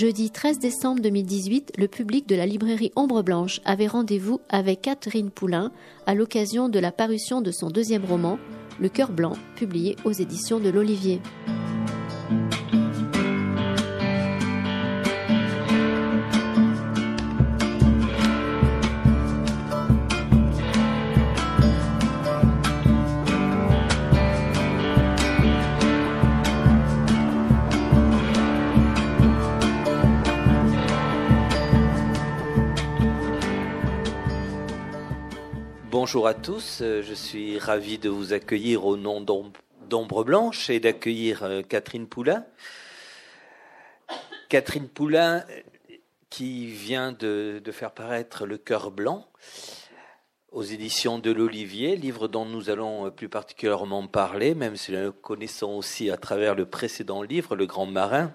Jeudi 13 décembre 2018, le public de la librairie Ombre Blanche avait rendez-vous avec Catherine Poulain à l'occasion de la parution de son deuxième roman, Le cœur blanc, publié aux éditions de l'Olivier. Bonjour à tous, euh, je suis ravi de vous accueillir au nom d'Ombre Blanche et d'accueillir euh, Catherine Poulain. Catherine Poulain qui vient de, faire paraître Le cœur blanc aux éditions de l'Olivier, livre dont nous allons euh, plus particulièrement parler, même si nous le connaissons aussi à travers le précédent livre, Le Grand Marin.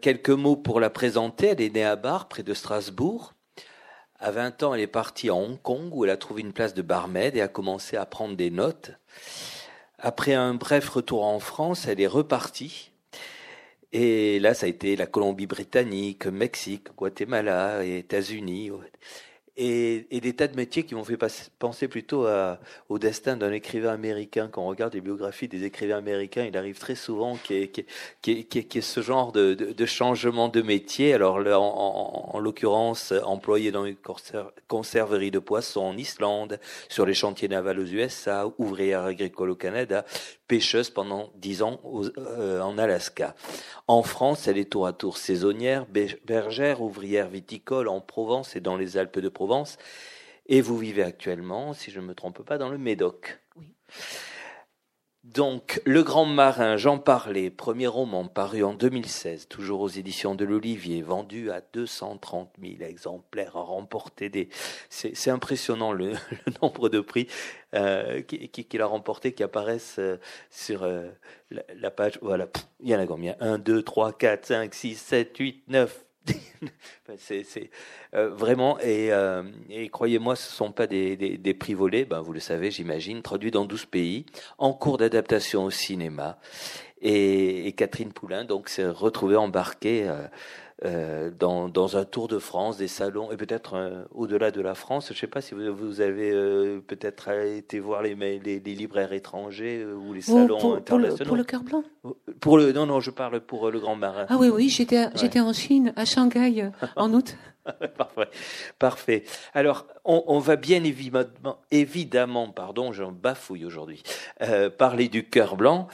quelques mots pour la présenter. Elle est née à Bar, près de Strasbourg. À 20 ans, elle est partie à Hong Kong où elle a trouvé une place de barmaid et a commencé à prendre des notes. Après un bref retour en France, elle est repartie. Et là, ça a été la Colombie-Britannique, Mexique, Guatemala États-Unis et, et, des tas de métiers qui m'ont fait penser plutôt à, au destin d'un écrivain américain. Quand on regarde les biographies des écrivains américains, il arrive très souvent qu'il y, ait, ce genre de, de, de, changement de métier. Alors là, en, en, l'occurrence, employé dans une conserverie de poissons en Islande, sur les chantiers navals aux USA, ouvrière agricole au Canada, pêcheuse pendant dix ans euh, en Alaska. En France, elle est tour à tour saisonnière, bergère, ouvrière viticole en Provence et dans les Alpes de Provence. Et vous vivez actuellement, si je ne me trompe pas, dans le Médoc. Oui. Donc, Le Grand Marin, j'en parlais, premier roman paru en 2016, toujours aux éditions de l'Olivier, vendu à 230 000 exemplaires, a remporté des... C'est impressionnant le, nombre de prix euh, qu'il a remporté qui apparaissent euh, sur euh, la, la, page. Voilà, il y en a combien? 1, 2, 3, 4, 5, 6, 7, 8, 9, c'est euh, vraiment, et, euh, et croyez-moi, ce ne sont pas des, des, des, prix volés, ben, vous le savez, j'imagine, traduits dans 12 pays, en cours d'adaptation au cinéma. Et, et, Catherine Poulain donc s'est retrouvée embarquée euh, euh, dans, dans, un tour de France, des salons, et peut-être euh, au-delà de la France. Je ne sais pas si vous, vous avez euh, peut-être été voir les, les, les, libraires étrangers ou les salons pour, internationaux. Pour le, cœur blanc pour le, Non, non, je parle pour le Grand Marin. Ah oui, oui, j'étais j'étais en Chine, à Shanghai, en août. Parfait. Parfait. Alors, on, on, va bien évidemment, évidemment pardon, j'en bafouille aujourd'hui, parler du cœur blanc,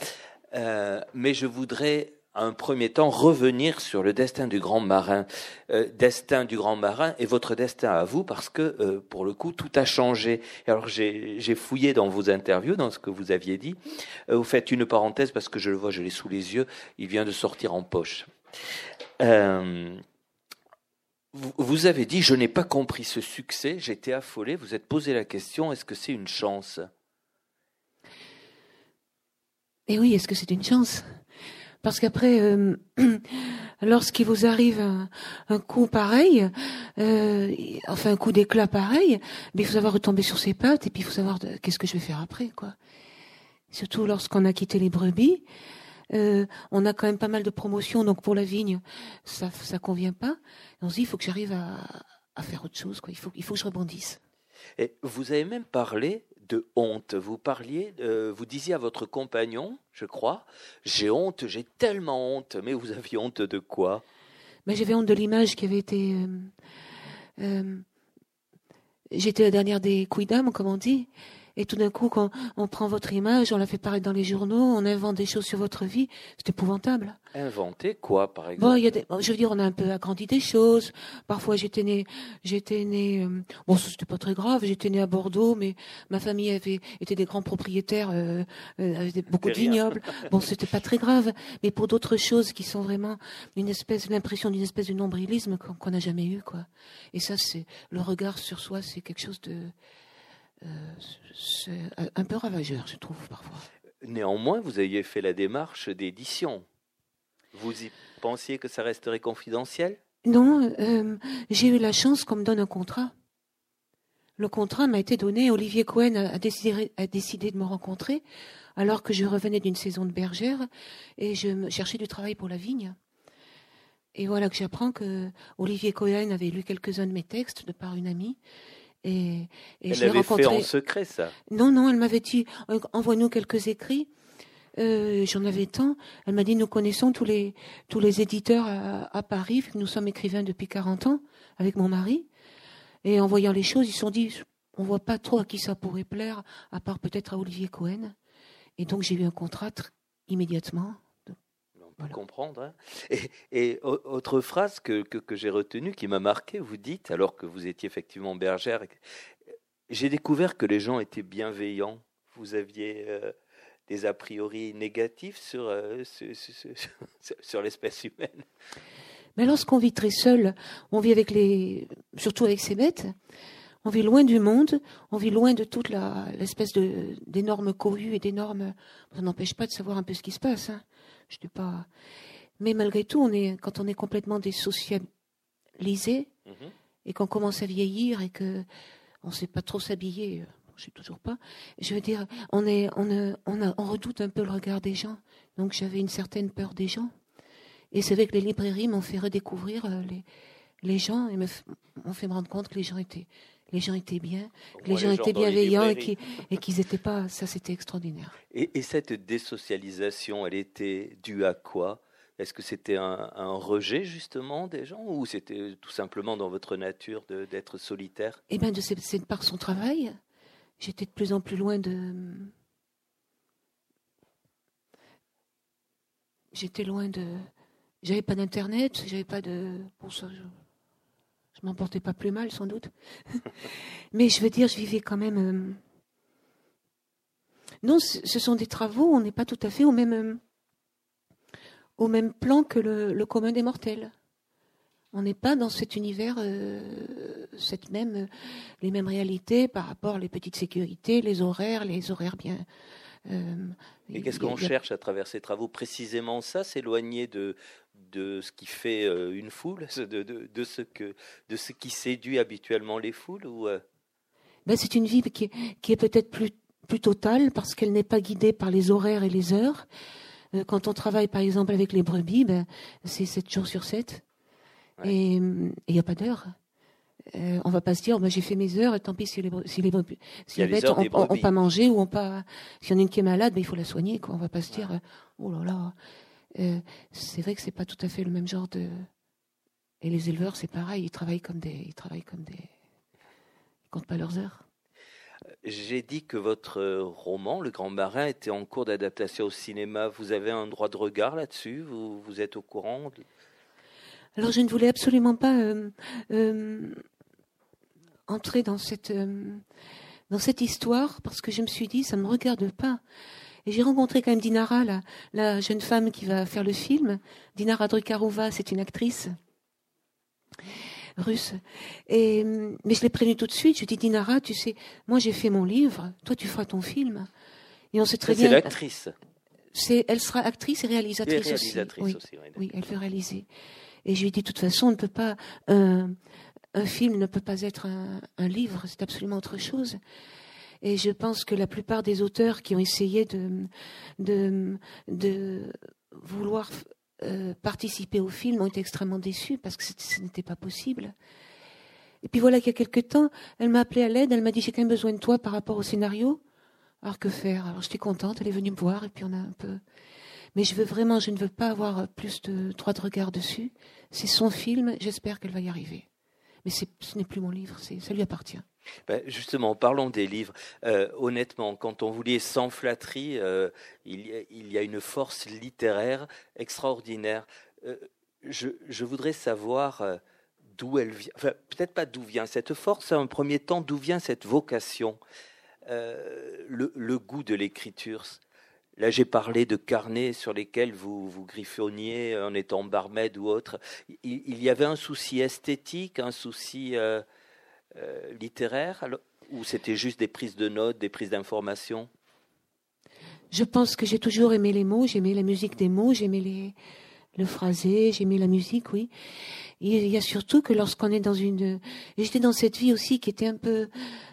mais je voudrais un premier temps revenir sur le destin du grand marin. Euh, destin du grand marin et votre destin à vous parce que euh, pour le coup tout a changé. alors j'ai fouillé dans vos interviews, dans ce que vous aviez dit. Euh, vous faites une parenthèse parce que je le vois, je l'ai sous les yeux. Il vient de sortir en poche. Vous, avez dit je n'ai pas compris ce succès, j'étais affolé. Vous êtes posé la question est-ce que c'est une chance? Eh oui, est-ce que c'est une chance? Parce qu'après, euh, lorsqu'il vous arrive un, coup pareil, euh, enfin un coup d'éclat pareil, mais il faut savoir retomber sur ses pattes et puis il faut savoir qu'est-ce que je vais faire après, quoi. Surtout lorsqu'on a quitté les brebis, euh, on a quand même pas mal de promotions, donc pour la vigne, ça ça convient pas. on se dit, il faut que j'arrive à, à, faire autre chose, quoi. Il faut, il faut que je rebondisse. Et vous avez même parlé de honte. Vous parliez, euh, vous disiez à votre compagnon, je crois, j'ai honte, j'ai tellement honte. Mais vous aviez honte de quoi? Mais j'avais honte de l'image qui avait été. Euh, euh, j'étais la dernière des d'âme, comme on dit. Et tout d'un coup, quand on prend votre image, on la fait paraître dans les journaux, on invente des choses sur votre vie, c'est épouvantable. Inventer quoi, par exemple bon, il y a des, Je veux dire, on a un peu agrandi des choses. Parfois, j'étais né, j'étais né. Euh, bon, c'était pas très grave. J'étais né à Bordeaux, mais ma famille avait été des grands propriétaires, euh, euh, beaucoup de vignobles. Bon, c'était pas très grave. Mais pour d'autres choses qui sont vraiment une espèce, l'impression d'une espèce de nombrilisme qu'on n'a jamais eu, quoi. Et ça, c'est le regard sur soi, c'est quelque chose de c'est un peu ravageur, je trouve, parfois. Néanmoins, vous aviez fait la démarche d'édition. Vous y pensiez que ça resterait confidentiel? Non, euh, j'ai eu la chance qu'on me donne un contrat. le contrat m'a été donné. Olivier Cohen a décidé, a décidé de me rencontrer alors que je revenais d'une saison de bergère et je cherchais du travail pour la vigne. Et voilà que j'apprends que Olivier Cohen avait lu quelques-uns de mes textes de par une amie. Et, et elle l'avait fait en secret, ça Non, non, elle m'avait dit envoie-nous quelques écrits. Euh, J'en avais tant. Elle m'a dit nous connaissons tous les tous les éditeurs à, à Paris. Nous sommes écrivains depuis 40 ans avec mon mari. Et en voyant les choses, ils se sont dit on voit pas trop à qui ça pourrait plaire, à part peut-être à Olivier Cohen. Et donc j'ai eu un contrat immédiatement comprendre. Hein. Et, autre phrase que, que, j'ai retenue, qui m'a marqué, vous dites, alors que vous étiez effectivement bergère, j'ai découvert que les gens étaient bienveillants. Vous aviez euh, des a priori négatifs sur, euh, sur, l'espèce humaine. Mais lorsqu'on vit très seul, on vit avec les, surtout avec ses bêtes. On vit loin du monde, on vit loin de toute l'espèce d'énormes cohues et d'énormes. Ça n'empêche pas de savoir un peu ce qui se passe. Hein. Je dis pas. Mais malgré tout, on est, quand on est complètement désocialisé mhm. et qu'on commence à vieillir et que on sait pas trop s'habiller, je sais toujours pas. Je veux dire, on est, on, on, on redoute un peu le regard des gens. Donc j'avais une certaine peur des gens. Et c'est vrai que les librairies m'ont fait redécouvrir euh, les, les gens et m'ont fait me rendre compte que les gens étaient, les gens étaient bien, les gens étaient bienveillants et qu'ils n'étaient pas. Ça, c'était extraordinaire. Et, cette désocialisation, elle était due à quoi? Est-ce que c'était un, rejet justement des gens ou c'était tout simplement dans votre nature d'être solitaire? Eh bien, c'est par son travail. J'étais de plus en plus loin de. J'étais loin de. J'avais pas d'internet, j'avais pas de. Bon, ça, je... je m'en portais pas plus mal sans doute. Mais je veux dire, je vivais quand même. Euh, non, ce sont des travaux, on n'est pas tout à fait au même, euh, au même plan que le, commun des mortels. On n'est pas dans cet univers, euh, cette même, les mêmes réalités par rapport aux petites sécurités, les horaires, les horaires bien. Euh, et qu'est-ce qu'on cherche à travers ces travaux Précisément ça, s'éloigner de, de ce qui fait une foule, de, de, ce que, de ce qui séduit habituellement les foules ou ben, C'est une vie qui qui est peut-être plus plus totale parce qu'elle n'est pas guidée par les horaires et les heures. Euh, quand on travaille par exemple avec les brebis, ben, c'est 7 jours sur 7. Et il n'y a pas d'heure. Euh, on va pas se dire, ben, j'ai fait mes heures, tant pis si les, si les, si les bêtes n'ont pas mangé ou ont pas. S'il y en a une qui est malade, ben, il faut la soigner. Quoi. On va pas se dire, euh, oh là là. Euh, c'est vrai que c'est pas tout à fait le même genre de. Et les éleveurs, c'est pareil, ils travaillent comme des, ils travaillent comme des, ils comptent pas leurs heures. J'ai dit que votre euh, roman, Le Grand Marin, était en cours d'adaptation au cinéma. Vous avez un droit de regard là-dessus? Vous, vous, êtes au courant Alors, je ne voulais absolument pas euh, euh, entrer dans cette, dans cette histoire parce que je me suis dit, ça ne me regarde pas. Et j'ai rencontré quand même Dinara, la, la, jeune femme qui va faire le film. Dinara Drukarova, c'est une actrice russe. Et, mais je l'ai prévenu tout de suite. Je lui ai dit, Dinara, tu sais, moi j'ai fait mon livre, toi tu feras ton film. Et on sait très bien. C'est l'actrice. Elle sera actrice et réalisatrice, aussi. Oui, oui, elle veut réaliser. Et je lui ai dit, de toute façon, un, film ne peut pas être un, livre, c'est absolument autre chose. Et je pense que la plupart des auteurs qui ont essayé de vouloir euh, participer au film ont été extrêmement déçus parce que ce n'était pas possible. Et puis voilà qu'il y a quelque temps, elle m'a appelé à l'aide, elle m'a dit j'ai quand même besoin de toi par rapport au scénario. Alors que faire? Alors j'étais contente, elle est venue me voir et puis on a un peu. Mais je veux vraiment, je ne veux pas avoir plus de droit de regard dessus. C'est son film, j'espère qu'elle va y arriver. Mais ce n'est plus mon livre, ça lui appartient. Ben justement, parlons des livres. Euh, honnêtement, quand on vous lit sans flatterie, euh, il, y a, une force littéraire extraordinaire. Euh, je, voudrais savoir d'où elle vient. Enfin, peut-être pas d'où vient cette force, en premier temps, d'où vient cette vocation, le, goût de l'écriture? Là, j'ai parlé de carnets sur lesquels vous, vous griffonniez en étant barmaid ou autre. Il, y avait un souci esthétique, un souci euh, littéraire ou c'était juste des prises de notes, des prises d'informations? Je pense que j'ai toujours aimé les mots, j'aimais la musique des mots, j'aimais le phrasé, j'aimais la musique, oui. il y a surtout que lorsqu'on est dans une, j'étais dans cette vie aussi qui était un peu,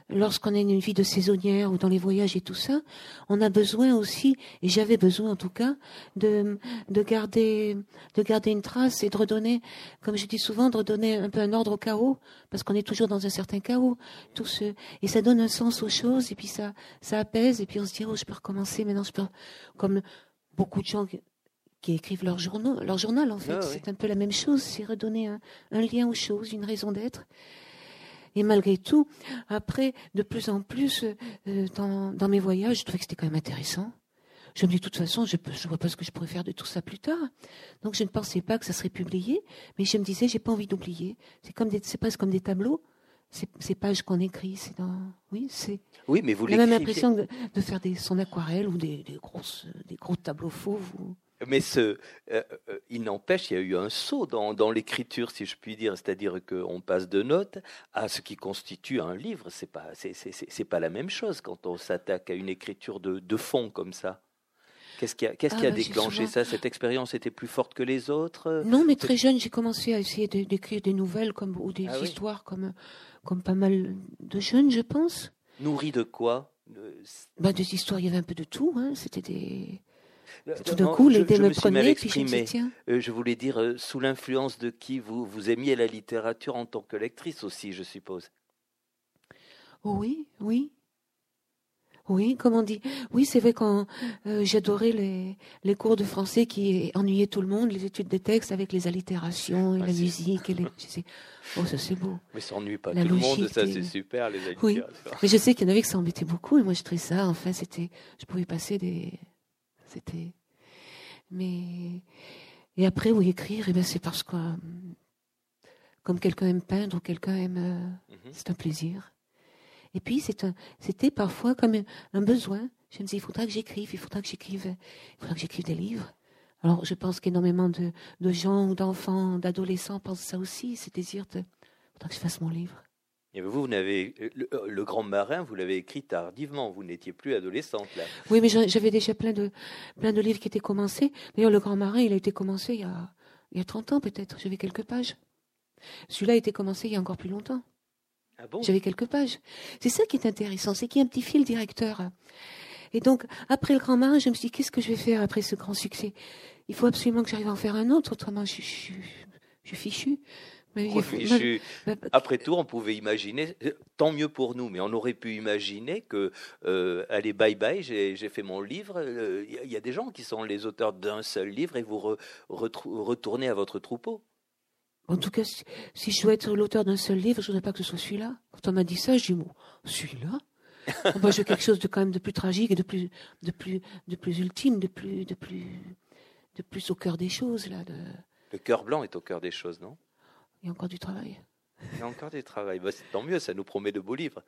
lorsqu'on est une vie de saisonnière ou dans les voyages et tout ça, on a besoin aussi, et j'avais besoin en tout cas, de, de garder, de garder une trace et de redonner, comme je dis souvent, de redonner un peu un ordre au chaos, parce qu'on est toujours dans un certain chaos, tout ce, et ça donne un sens aux choses, et puis ça, ça apaise, et puis on se dit, oh, je peux recommencer, maintenant je peux, comme beaucoup de gens qui écrivent leur, journal, leur journal, en fait. Ah c'est un peu la même chose, c'est redonner un, lien aux choses, une raison d'être. Et malgré tout, après, de plus en plus, euh, dans, mes voyages, je trouvais que c'était quand même intéressant. Je me dis, de toute façon, je ne vois pas ce que je pourrais faire de tout ça plus tard. Donc, je ne pensais pas que ça serait publié, mais je me disais, j'ai pas envie d'oublier. C'est comme c'est presque comme des tableaux. Ces, pages qu'on écrit, c'est dans, oui, c'est. Oui, mais vous J'ai même l'impression de, de, faire des, son aquarelle ou des, des grosses, des gros tableaux fauves. Ou... Mais ce, euh, euh, il n'empêche, il y a eu un saut dans, dans l'écriture, si je puis dire, c'est-à-dire qu'on passe de notes à ce qui constitue un livre. C'est pas, c'est, pas la même chose quand on s'attaque à une écriture de, de fond comme ça. Qu'est-ce qui a, qu'est-ce qui a ah, bah, déclenché ça? Cette expérience était plus forte que les autres? Non, mais très jeune, j'ai commencé à essayer d'écrire des nouvelles comme, ou des ah histoires comme, comme pas mal de jeunes, je pense. Nourri de quoi? Bah, Des histoires, il y avait un peu de tout. Hein. C'était des tout d'un coup, l'idée me, prenait, puis je me tiens. Euh, je voulais dire, euh, sous l'influence de qui vous, vous aimiez la littérature en tant que lectrice aussi, je suppose. Oui, oui. Oui, comme on dit. Oui, c'est vrai quand euh, j'adorais les, les cours de français qui ennuyaient tout le monde, les études des textes avec les allitérations et ah, la musique. Et les, oh, ça c'est beau. Mais ça ennuie pas tout le monde, ça c'est super, les allitérations. Oui, mais je sais qu'il y en avait que ça embêtait beaucoup, et moi je trouvais ça, enfin, c'était, je pouvais passer des, c'était. Mais. Et après, oui, écrire, et eh ben, c'est parce que. Comme quelqu'un aime peindre ou quelqu'un aime. Euh, mhm. C'est un plaisir. Et puis, c'était parfois comme un, besoin. Je me disais, il faudra que j'écrive, il faudra que j'écrive, il faudra que j'écrive des livres. Alors, je pense qu'énormément de, de gens, d'enfants, d'adolescents pensent ça aussi, ce désir de, il faudra que je fasse mon livre. Et vous, vous n'avez euh, le, Grand Marin, vous l'avez écrit tardivement. Vous n'étiez plus adolescente là. Oui, mais j'avais déjà plein de plein de livres qui étaient commencés. D'ailleurs, le Grand Marin, il a été commencé il y a il y a 30 ans peut-être. J'avais quelques pages. Celui-là a été commencé il y a encore plus longtemps. Ah bon? J'avais quelques pages. C'est ça qui est intéressant, c'est qu'il y a un petit fil directeur. Et donc, après le Grand Marin, je me suis dit, qu'est-ce que je vais faire après ce grand succès? Il faut absolument que j'arrive à en faire un autre, autrement je, je, je suis fichu. Après tout, on pouvait imaginer, tant mieux pour nous, mais on aurait pu imaginer que, euh, allez, bye bye, j'ai fait mon livre. Il euh, y a des gens qui sont les auteurs d'un seul livre et vous retournez à votre troupeau. En tout cas, si, je dois être l'auteur d'un seul livre, je ne voudrais pas que ce soit celui-là. Quand on m'a dit ça, dis, bon, celui-là? Moi, je veux quelque chose de quand même de plus tragique et de plus, de plus, de plus ultime, de plus, de plus, de plus au cœur des choses, là. De... Le cœur blanc est au cœur des choses, non? Il y a encore du travail. Il y a encore du travail. Bah, tant mieux, ça nous promet de beaux livres.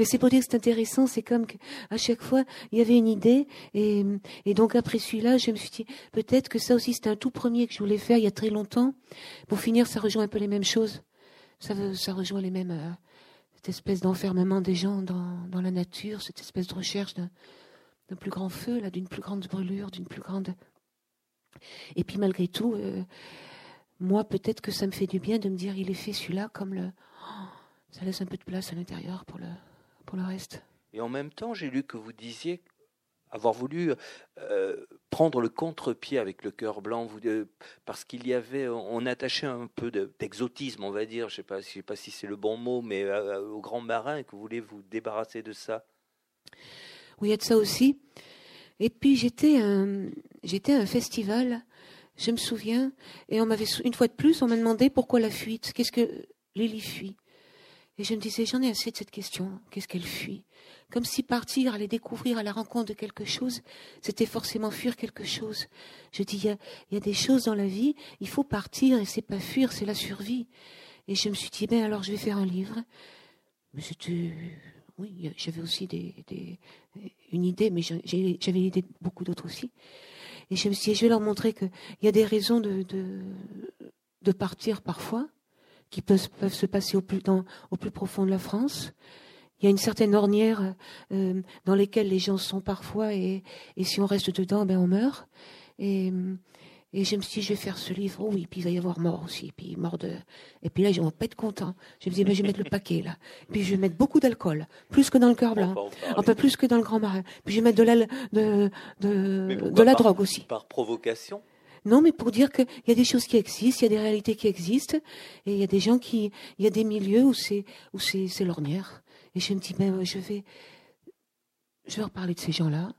Mais c'est pour dire que c'est intéressant. C'est comme qu'à chaque fois, il y avait une idée. Et, et donc après celui-là, je me suis dit, peut-être que ça aussi, c'était un tout premier que je voulais faire il y a très longtemps. Pour finir, ça rejoint un peu les mêmes choses. Ça, ça rejoint les mêmes, euh, cette espèce d'enfermement des gens dans, dans, la nature, cette espèce de recherche d'un plus grand feu, là, d'une plus grande brûlure, d'une plus grande... Et puis malgré tout... Euh, moi, peut-être que ça me fait du bien de me dire, il est fait celui-là comme le. Oh, ça laisse un peu de place à l'intérieur pour le, pour le reste. Et en même temps, j'ai lu que vous disiez avoir voulu euh, prendre le contre-pied avec le cœur blanc, vous, euh, parce qu'il y avait, on attachait un peu d'exotisme, on va dire, je ne sais, pas, sais pas si c'est le bon mot, mais euh, au grand marin, et que vous voulez vous débarrasser de ça. Oui, il y a de ça aussi. Et puis j'étais j'étais à un festival je me souviens, et on m'avait une fois de plus, on m'a demandé pourquoi la fuite, qu'est-ce que Lily fuit. Et je me disais, j'en ai assez de cette question, qu'est-ce qu'elle fuit? Comme si partir, aller découvrir à la rencontre de quelque chose, c'était forcément fuir quelque chose. Je dis, il y a, des choses dans la vie, il faut partir, et c'est pas fuir, c'est la survie. Et je me suis dit, ben alors je vais faire un livre. Mais oui, j'avais aussi des, une idée, mais j'avais l'idée de beaucoup d'autres aussi. Et je me suis dit, je vais leur montrer qu'il y a des raisons de, de, partir parfois, qui peuvent, peuvent se passer au plus, dans, au plus profond de la France. Il y a une certaine ornière euh, dans lesquelles les gens sont parfois, et, et si on reste dedans, ben on meurt. Et je me suis dit, je vais faire ce livre. Oh oui, puis il va y avoir mort aussi. Puis mort de. Et puis là, je vais pas être content. Je me dis, ben, je vais mettre le paquet là. Puis je vais mettre beaucoup d'alcool, plus que dans le cœur blanc, un peu plus que dans le grand marin. Puis je vais mettre de la de de, de la drogue aussi. Par provocation? Non, mais pour dire qu'il y a des choses qui existent, il y a des réalités qui existent, et il y a des gens qui, il y a des milieux où c'est où c'est c'est l'ornière. Et je me dis, ben, je vais je vais leur parler de ces gens-là.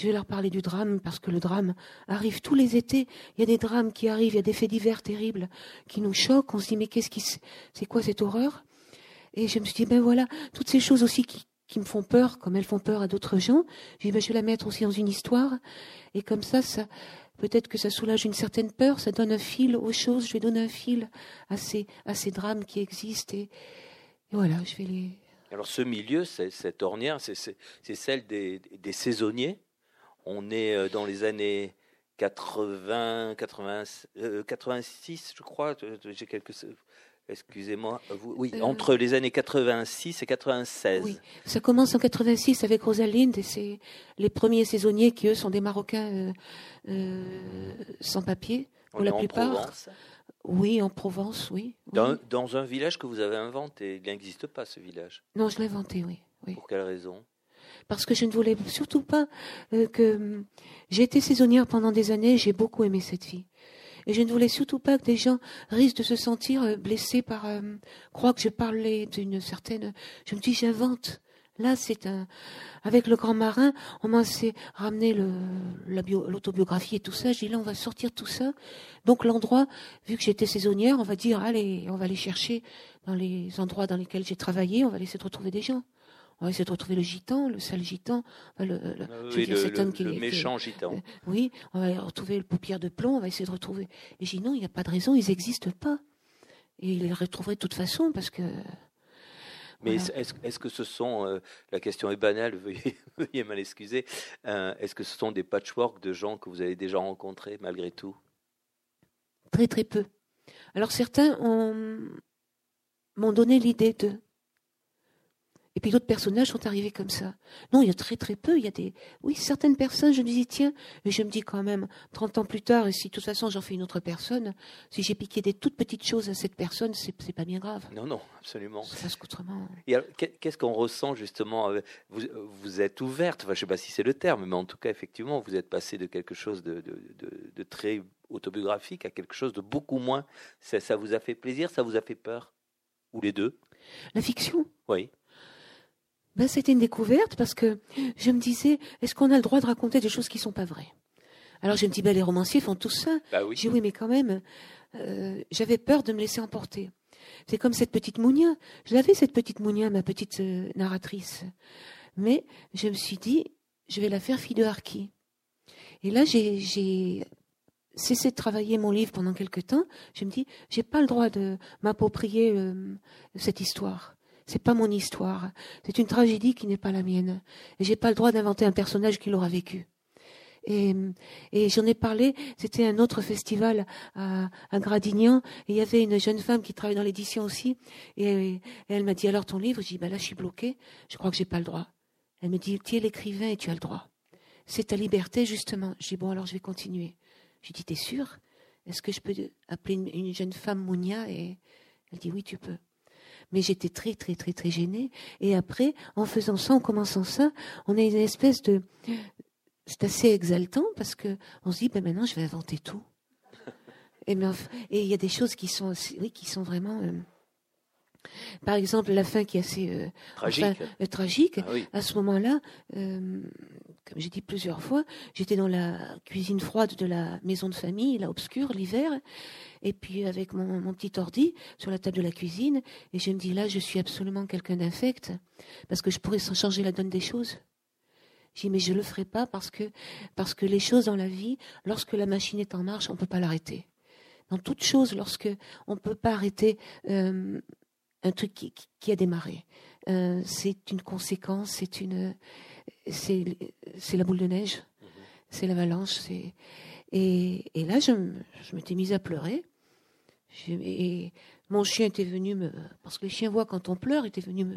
Je vais leur parler du drame parce que le drame arrive tous les étés. Il y a des drames qui arrivent, il y a des faits divers terribles qui nous choquent. On se dit mais qu'est-ce qui c'est quoi cette horreur? Et je me suis dit ben voilà toutes ces choses aussi qui, me font peur, comme elles font peur à d'autres gens. J'ai dit ben, je vais la mettre aussi dans une histoire et comme ça ça peut-être que ça soulage une certaine peur, ça donne un fil aux choses. Je vais donner un fil à ces à ces drames qui existent et, voilà je vais les alors ce milieu, cette ornière, c'est celle des, saisonniers? On est euh, dans les années 80, 80 86, je crois. J'ai quelques. Excusez-moi. Oui, euh, entre les années 86 et 96. Oui, ça commence en 86 avec Rosalind et c'est les premiers saisonniers qui eux sont des Marocains euh, sans papier pour la plupart. En Provence. Oui, en Provence, oui. Dans, dans, un village que vous avez inventé, il n'existe pas ce village. Non, je l'ai inventé, oui. oui. Pour quelle raison? Parce que je ne voulais surtout pas euh, que j'ai été saisonnière pendant des années, j'ai beaucoup aimé cette vie. Et je ne voulais surtout pas que des gens risquent de se sentir euh, blessés par euh, croire que je parlais d'une certaine. Je me dis j'invente. Là, c'est un. Avec le grand marin, on m'a ramené l'autobiographie et tout ça. J'ai dit là, on va sortir tout ça. Donc l'endroit, vu que j'étais saisonnière, on va dire allez, on va aller chercher dans les endroits dans lesquels j'ai travaillé, on va essayer de retrouver des gens. On va essayer de retrouver le gitan, le sale gitan, le, le, méchant gitan. Euh, oui, on va retrouver le paupière de plomb, on va essayer de retrouver. Et j'ai dit non, il n'y a pas de raison, ils n'existent pas. Et il les retrouverait de toute façon parce que. Mais est-ce que ce sont, euh, la question est banale, veuillez, veuillez m'en excuser, euh, est-ce que ce sont des patchworks de gens que vous avez déjà rencontrés malgré tout? Très très peu. Alors certains m'ont donné l'idée de et puis d'autres personnages sont arrivés comme ça. Non, il y a très très peu. Il y a des, oui, certaines personnes. Je me dis tiens, et je me dis quand même, 30 ans plus tard, et si de toute façon j'en fais une autre personne, si j'ai piqué des toutes petites choses à cette personne, c'est c'est pas bien grave. Non, non, absolument. Ça qu'autrement. qu'est-ce qu'on ressent justement vous, vous êtes ouverte. Enfin, je sais pas si c'est le terme, mais en tout cas, effectivement, vous êtes passé de quelque chose de, de, de, très autobiographique à quelque chose de beaucoup moins. Ça, ça vous a fait plaisir, ça vous a fait peur, ou les deux? La fiction? Oui ben, c'était une découverte parce que je me disais, est-ce qu'on a le droit de raconter des choses qui sont pas vraies? Alors je me dis, ben, les romanciers font tout ça. Bah oui. J'ai oui, mais quand même, euh, j'avais peur de me laisser emporter. C'est comme cette petite Mounia. Je l'avais, cette petite Mounia, ma petite euh, narratrice. Mais je me suis dit, je vais la faire fille de Harki. Et là, j'ai cessé de travailler mon livre pendant quelque temps. Je me dis, j'ai pas le droit de m'approprier euh, cette histoire. C'est pas mon histoire. C'est une tragédie qui n'est pas la mienne. Et j'ai pas le droit d'inventer un personnage qui l'aura vécu. Et, et j'en ai parlé. C'était un autre festival à, Gradignan. Et il y avait une jeune femme qui travaille dans l'édition aussi. Et, elle m'a dit alors ton livre? J'ai dit bah là je suis bloquée. Je crois que j'ai pas le droit. Elle me dit tu es l'écrivain? Et tu as le droit. C'est ta liberté justement. J'ai dit bon alors je vais continuer. J'ai dit t'es sûre? Est-ce que je peux appeler une, une jeune femme Mounia? Et elle dit oui tu peux mais j'étais très très très très gênée. Et après, en faisant ça, en commençant ça, on a une espèce de, c'est assez exaltant parce que on se dit, ben maintenant je vais inventer tout. Et il y a des choses qui sont, oui, qui sont vraiment. Euh, par exemple, la fin qui est assez euh, tragique. Euh, ah à ce moment-là, comme j'ai dit plusieurs fois, j'étais dans la cuisine froide de la maison de famille, là obscure, l'hiver, et puis avec mon, petit ordi sur la table de la cuisine, et je me dis là, je suis absolument quelqu'un d'infect, parce que je pourrais changer la donne des choses. J'ai dit mais je le ferai pas parce que parce que les choses dans la vie, lorsque la machine est en marche, on peut pas l'arrêter. Dans toute chose, lorsque on peut pas arrêter euh, un truc qui, qui a démarré. Euh, c'est une conséquence, c'est une, c'est, c'est la boule de neige, mhm. c'est l'avalanche, c'est et, et là je, je m'étais mise à pleurer. et mon chien était venu me, parce que les chiens voient quand on pleure, était venu me,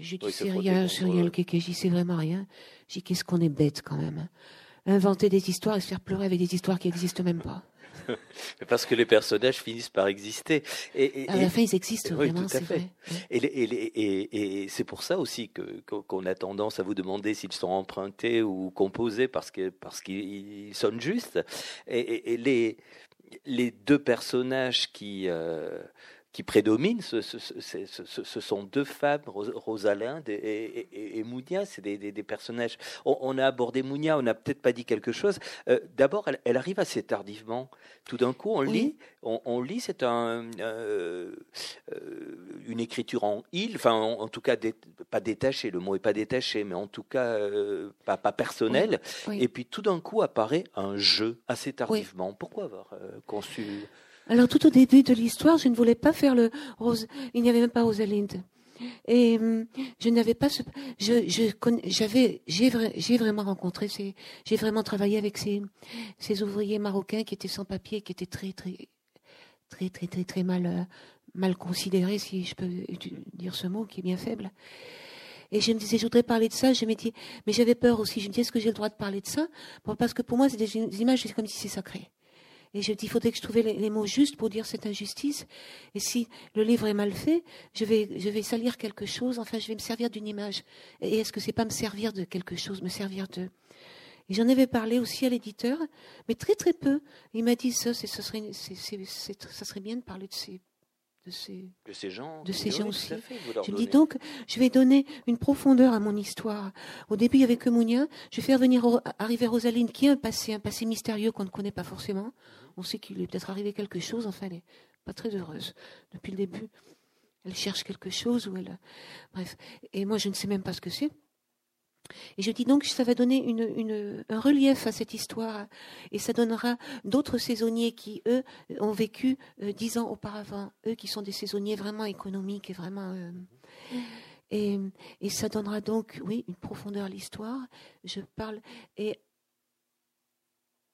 j'ai dit c'est rien, c'est rien le kéké, j'ai c'est vraiment rien. J'ai dit qu'est-ce qu'on est bête quand même. inventer des histoires et se faire pleurer avec des histoires qui n'existent même pas. Parce que les personnages finissent par exister. Et, à la fin, ils existent vraiment, c'est vrai. Et, c'est pour ça aussi qu'on a tendance à vous demander s'ils sont empruntés ou composés parce que parce qu'ils sonnent justes. Et, les les deux personnages qui euh, qui prédominent, ce, ce, sont deux femmes, Rosalinde et, et, Mounia, c'est des, des, personnages. On, a abordé Mounia, on n'a peut-être pas dit quelque chose. Euh, d'abord, elle, arrive assez tardivement. Tout d'un coup, on lit, on, lit, c'est un, euh, euh, une écriture en il, enfin, en, tout cas, pas détaché, le mot est pas détaché, mais en tout cas, pas, pas personnel. Et puis, tout d'un coup, apparaît un jeu assez tardivement. Pourquoi avoir conçu alors tout au début de l'histoire, je ne voulais pas faire le rose. Il n'y avait même pas Rosalind. Et hum, je n'avais pas ce, je, j'avais, j'ai, j'ai vraiment rencontré ces, j'ai vraiment travaillé avec ces, ces ouvriers marocains qui étaient sans papier, qui étaient très, très, très, très, très, très mal, euh, mal considérés, si je peux dire ce mot qui est bien faible. Et je me disais, je voudrais parler de ça. Je me mais j'avais peur aussi. Je me disais, est-ce que j'ai le droit de parler de ça? Parce que pour moi, c'est des images, c'est comme si c'est sacré. Et je dis, il faudrait que je trouve les, mots justes pour dire cette injustice. Et si le livre est mal fait, je vais, je vais salir quelque chose. Enfin, je vais me servir d'une image. Et est-ce que c'est pas me servir de quelque chose, me servir de? Et j'en avais parlé aussi à l'éditeur, mais très très peu. Il m'a dit ça, ça serait, ça serait bien de parler de ces de ces, de ces gens, de ces gens aussi. je me dis donc, je vais donner une profondeur à mon histoire. Au début, il y avait que Mounia. Je vais faire venir arriver Rosaline, qui a un passé, un passé mystérieux qu'on ne connaît pas forcément. On sait qu'il est peut-être arrivé quelque chose. Enfin, elle n'est pas très heureuse depuis le début. Elle cherche quelque chose ou elle, bref. Et moi, je ne sais même pas ce que c'est. Et je dis donc que ça va donner un relief à cette histoire et ça donnera d'autres saisonniers qui, eux, ont vécu euh, dix ans auparavant, eux qui sont des saisonniers vraiment économiques et vraiment... Euh, et, ça donnera donc, oui, une profondeur à l'histoire. Je parle et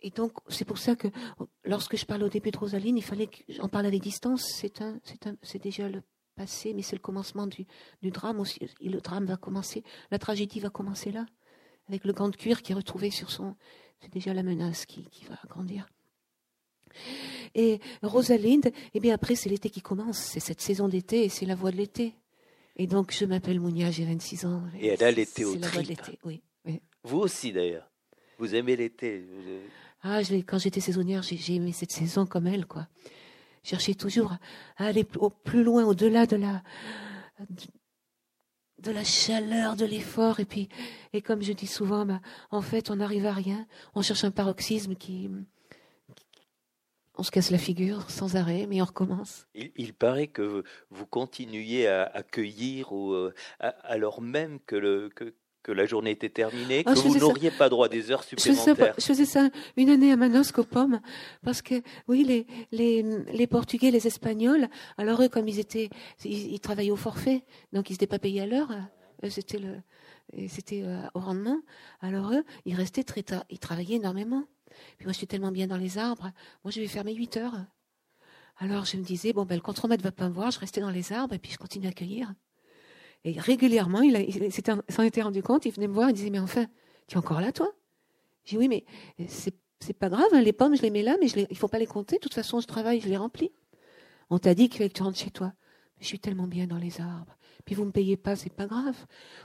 et donc, c'est pour ça que lorsque je parle au début de Rosaline, il fallait que j'en parle avec distance. C'est un, c'est un, c'est déjà le passé, mais c'est le commencement du, drame aussi. Et le drame va commencer, la tragédie va commencer là, avec le gant de cuir qui est retrouvé sur son. C'est déjà la menace qui, va grandir. Et Rosalinde, eh bien après, c'est l'été qui commence. C'est cette saison d'été et c'est la voix de l'été. Et donc, je m'appelle Mounia, j'ai 26 ans. Et elle a l'été au la voix de l'été, oui, Vous aussi, d'ailleurs. Vous aimez l'été. Ah, quand j'étais saisonnière, j'ai aimé cette saison comme elle, quoi chercher toujours à aller au plus loin, au-delà de la, de la chaleur, de l'effort. Et puis, et comme je dis souvent, bah, en fait, on n'arrive à rien. On cherche un paroxysme qui, on se casse la figure sans arrêt, mais on recommence. Il, paraît que vous continuez à accueillir, euh, alors même que, le, que, que la journée était terminée, ah, que vous n'auriez pas droit des heures supplémentaires. Je faisais, ça, une année à Manosque aux pommes, parce que oui, les, les, les Portugais, les Espagnols, alors eux, comme ils étaient, ils, travaillaient au forfait, donc ils n'étaient pas payés à l'heure. C'était le, c'était euh, au rendement. Alors eux, ils restaient très tard, ils travaillaient énormément. Puis moi, j'étais tellement bien dans les arbres. Moi, je vais faire mes 8 heures. Alors je me disais, bon, ben, le contremaître va pas me voir, je restais dans les arbres et puis je continue à cueillir. Et régulièrement, il, il s'en était rendu compte, il venait me voir, il disait, mais enfin, tu es encore là, toi? J'ai dit, oui, mais c'est, pas grave, hein, les pommes, je les mets là, mais je les, il faut pas les compter, de toute façon, je travaille, je les remplis. On t'a dit qu'il fallait que tu rentres chez toi. je suis tellement bien dans les arbres. Puis vous me payez pas, c'est pas grave.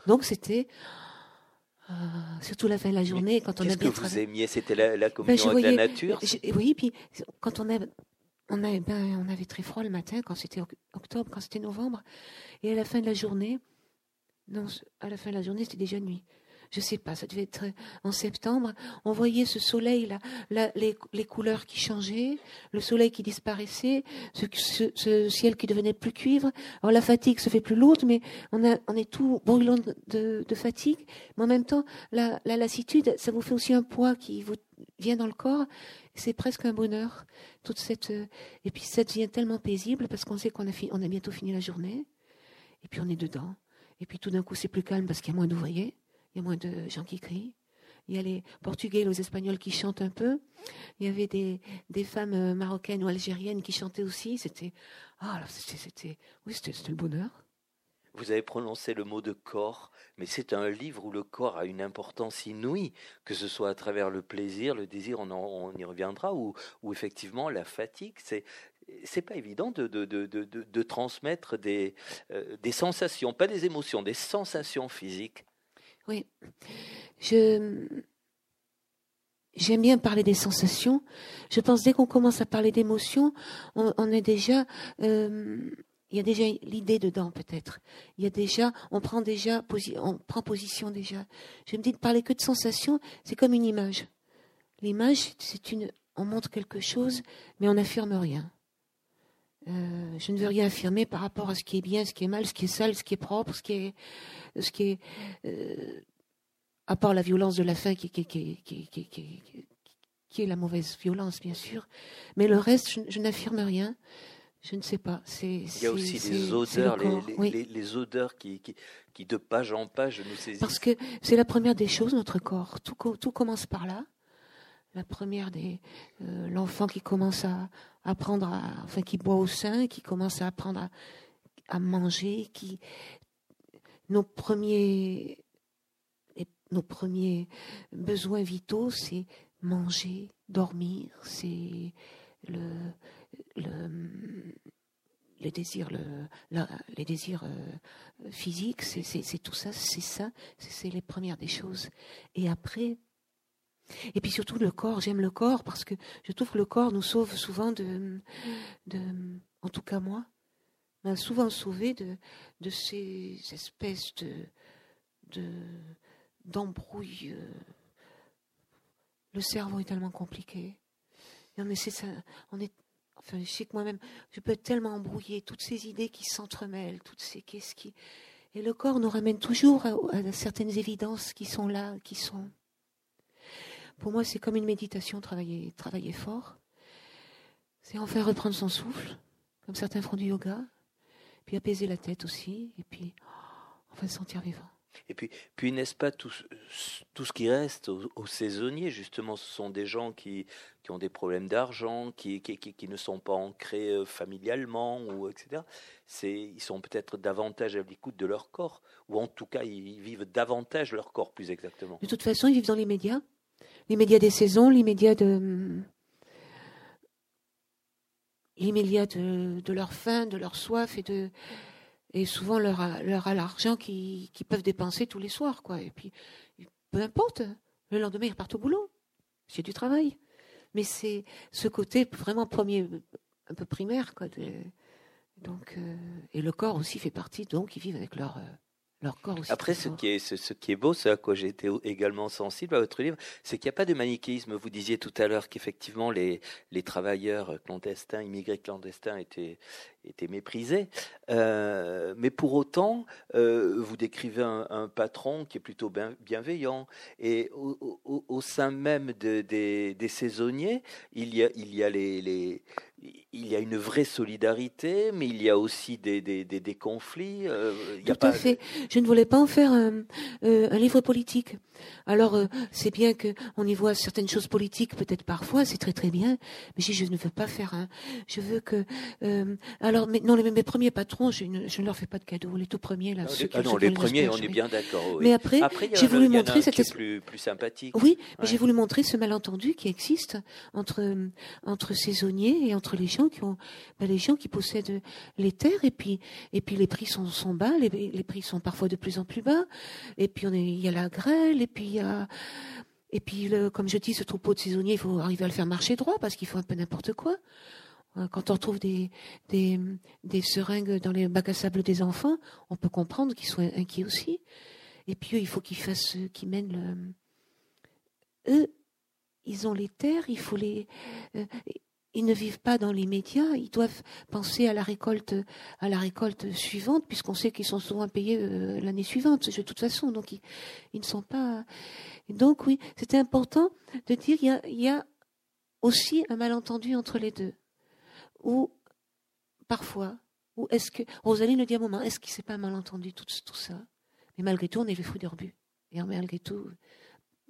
Donc c'était... Euh, surtout la fin de la journée, quand on a bien que vous aimiez? C'était la, la ben, communion avec la nature? Oui, puis quand on avait, on, avait, ben, on avait très froid le matin, quand c'était octobre, quand c'était novembre, et à la fin de la journée, non, à la fin de la journée, c'était déjà nuit. Je sais pas, ça devait être en septembre. On voyait ce soleil là, les, les, couleurs qui changeaient, le soleil qui disparaissait, ce, ciel qui devenait plus cuivre. Alors la fatigue se fait plus lourde, mais on, est tout brûlant de, fatigue. Mais en même temps, la lassitude, ça vous fait aussi un poids qui vous vient dans le corps. C'est presque un bonheur. Toute cette et puis ça devient tellement paisible parce qu'on sait qu'on a, a bientôt fini la journée et puis on est dedans. Et puis tout d'un coup, c'est plus calme parce qu'il y a moins d'ouvriers, il y a moins de gens qui crient. Il y a les Portugais et les Espagnols qui chantent un peu. Il y avait des, des femmes euh, marocaines ou algériennes qui chantaient aussi. C'était, ah, c'était, oui, c'était, le bonheur. Vous avez prononcé le mot de corps, mais c'est un livre où le corps a une importance inouïe, que ce soit à travers le plaisir, le désir, on, y reviendra, ou, effectivement la fatigue. C'est c'est pas évident de, de, de, de transmettre des, euh, des sensations, pas des émotions, des sensations physiques. Oui, je j'aime bien parler des sensations. Je pense dès qu'on commence à parler d'émotions, on, est déjà euh, il y a déjà l'idée dedans peut-être. Il y a déjà, on prend déjà, on prend position déjà. Je me dis de parler que de sensations, c'est comme une image. L'image, c'est une, on montre quelque chose, mais on n'affirme rien. Euh, je ne veux rien affirmer par rapport à ce qui est bien, ce qui est mal, ce qui est sale, ce qui est propre, ce qui est, ce qui est, euh, à part la violence de la fin qui, est la mauvaise violence, bien sûr. Mais le reste, je n'affirme rien. Je ne sais pas. Il y a aussi les odeurs, les, les, odeurs qui, qui, qui, de page en page nous saisissent. Parce que c'est la première des choses, notre corps. Tout, tout commence par là. La première des euh, l'enfant qui commence à apprendre, à, enfin qui boit au sein, qui commence à apprendre à, à manger, qui nos premiers nos premiers besoins vitaux, c'est manger, dormir, c'est le le, les désirs, le, les désirs euh, physiques, c'est tout ça, c'est ça, c'est les premières des choses. Et après, et puis surtout le corps, j'aime le corps parce que je trouve que le corps nous sauve souvent de, de en tout cas moi, m'a souvent sauvé de, de ces espèces de, de d'embrouilles. Euh. Le cerveau est tellement compliqué. On est Enfin, je sais que moi-même, je peux tellement embrouillée, toutes ces idées qui s'entremêlent, toutes ces qu'est-ce qui. Et le corps nous ramène toujours à, certaines évidences qui sont là, qui sont. Pour moi, c'est comme une méditation, travailler, travailler fort. C'est enfin reprendre son souffle, comme certains font du yoga, puis apaiser la tête aussi, et puis enfin se sentir vivant. Et puis, puis n'est-ce pas tout, tout, ce qui reste aux, saisonniers, justement, ce sont des gens qui, qui ont des problèmes d'argent, qui, qui, ne sont pas ancrés euh, familialement, ou etc. Ils sont peut-être davantage à l'écoute de leur corps, ou en tout cas, ils vivent davantage leur corps, plus exactement. De toute façon, ils vivent dans les médias. Les médias des saisons, les médias de... Les médias de, de leur faim, de leur soif et de et souvent leur leur a l'argent qu'ils peuvent dépenser tous les soirs quoi. Et puis peu importe le lendemain ils repartent au boulot. C'est du travail. Mais c'est ce côté vraiment premier un peu primaire quoi donc euh, et le corps aussi fait partie donc ils vivent avec leur euh, après, ce qui, est, ce, qui est beau, ce à quoi j'ai été également sensible à votre livre, c'est qu'il n'y a pas de manichéisme. Vous disiez tout à l'heure qu'effectivement les, les travailleurs clandestins, immigrés clandestins étaient, étaient méprisés. Euh, mais pour autant, euh, vous décrivez un, patron qui est plutôt bienveillant. Et au, sein même des, des, saisonniers, il y a, il y a les, les il y a une vraie solidarité, mais il y a aussi des, des, des, conflits. Euh, Tout à fait. Je ne voulais pas en faire un, un livre politique. Alors, c'est bien que on y voit certaines choses politiques, peut-être parfois, c'est très très bien. Mais je, je ne veux pas faire un. Je veux que. alors, mais, non, les, mes premiers patrons, je ne, je ne leur fais pas de cadeaux. Les tout premiers, là. Non, ceux les, ah non, les premiers, on est bien d'accord. Oui. Mais après, j'ai voulu montrer cette. plus, plus sympathique. Oui, mais j'ai voulu montrer ce malentendu qui existe entre entre saisonniers et entre les gens qui ont, ben, les gens qui possèdent les terres et puis et puis les prix sont, sont bas, les, les prix sont parfois de plus en plus bas. Et puis on est, il y a la grêle et puis il y a et puis le, comme je dis, ce troupeau de saisonniers, il faut arriver à le faire marcher droit parce qu'il faut un peu n'importe quoi. Euh, quand on retrouve des, des, des seringues dans les bacs à sable des enfants, on peut comprendre qu'ils soient inquiets aussi. Et puis eux, il faut qu'ils fassent, qu'ils mènent le. Eux, ils ont les terres, il faut les. Euh, ils ne vivent pas dans les médias, ils doivent penser à la récolte, à la récolte suivante, puisqu'on sait qu'ils sont souvent payés euh, l'année suivante, de toute façon. Donc ils, ne sont pas. Donc oui, c'était important de dire il y a aussi un malentendu entre les deux, ou parfois, ou est-ce que Rosalie le dit à un moment, est-ce qu'il s'est pas un malentendu tout, tout ça? Mais malgré tout, on est les fruits d'Urbu. Et malgré tout,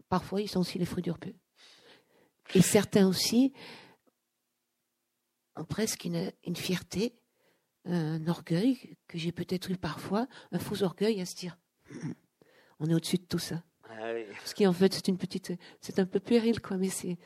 parfois ils sont aussi les fruits d'Urbu. Et certains aussi ont presque une, fierté un orgueil que j'ai peut-être eu parfois, un faux orgueil à se dire on est au-dessus de tout ça. Ah oui. Ce qui en fait c'est une petite, c'est un peu puéril quoi, mais c'est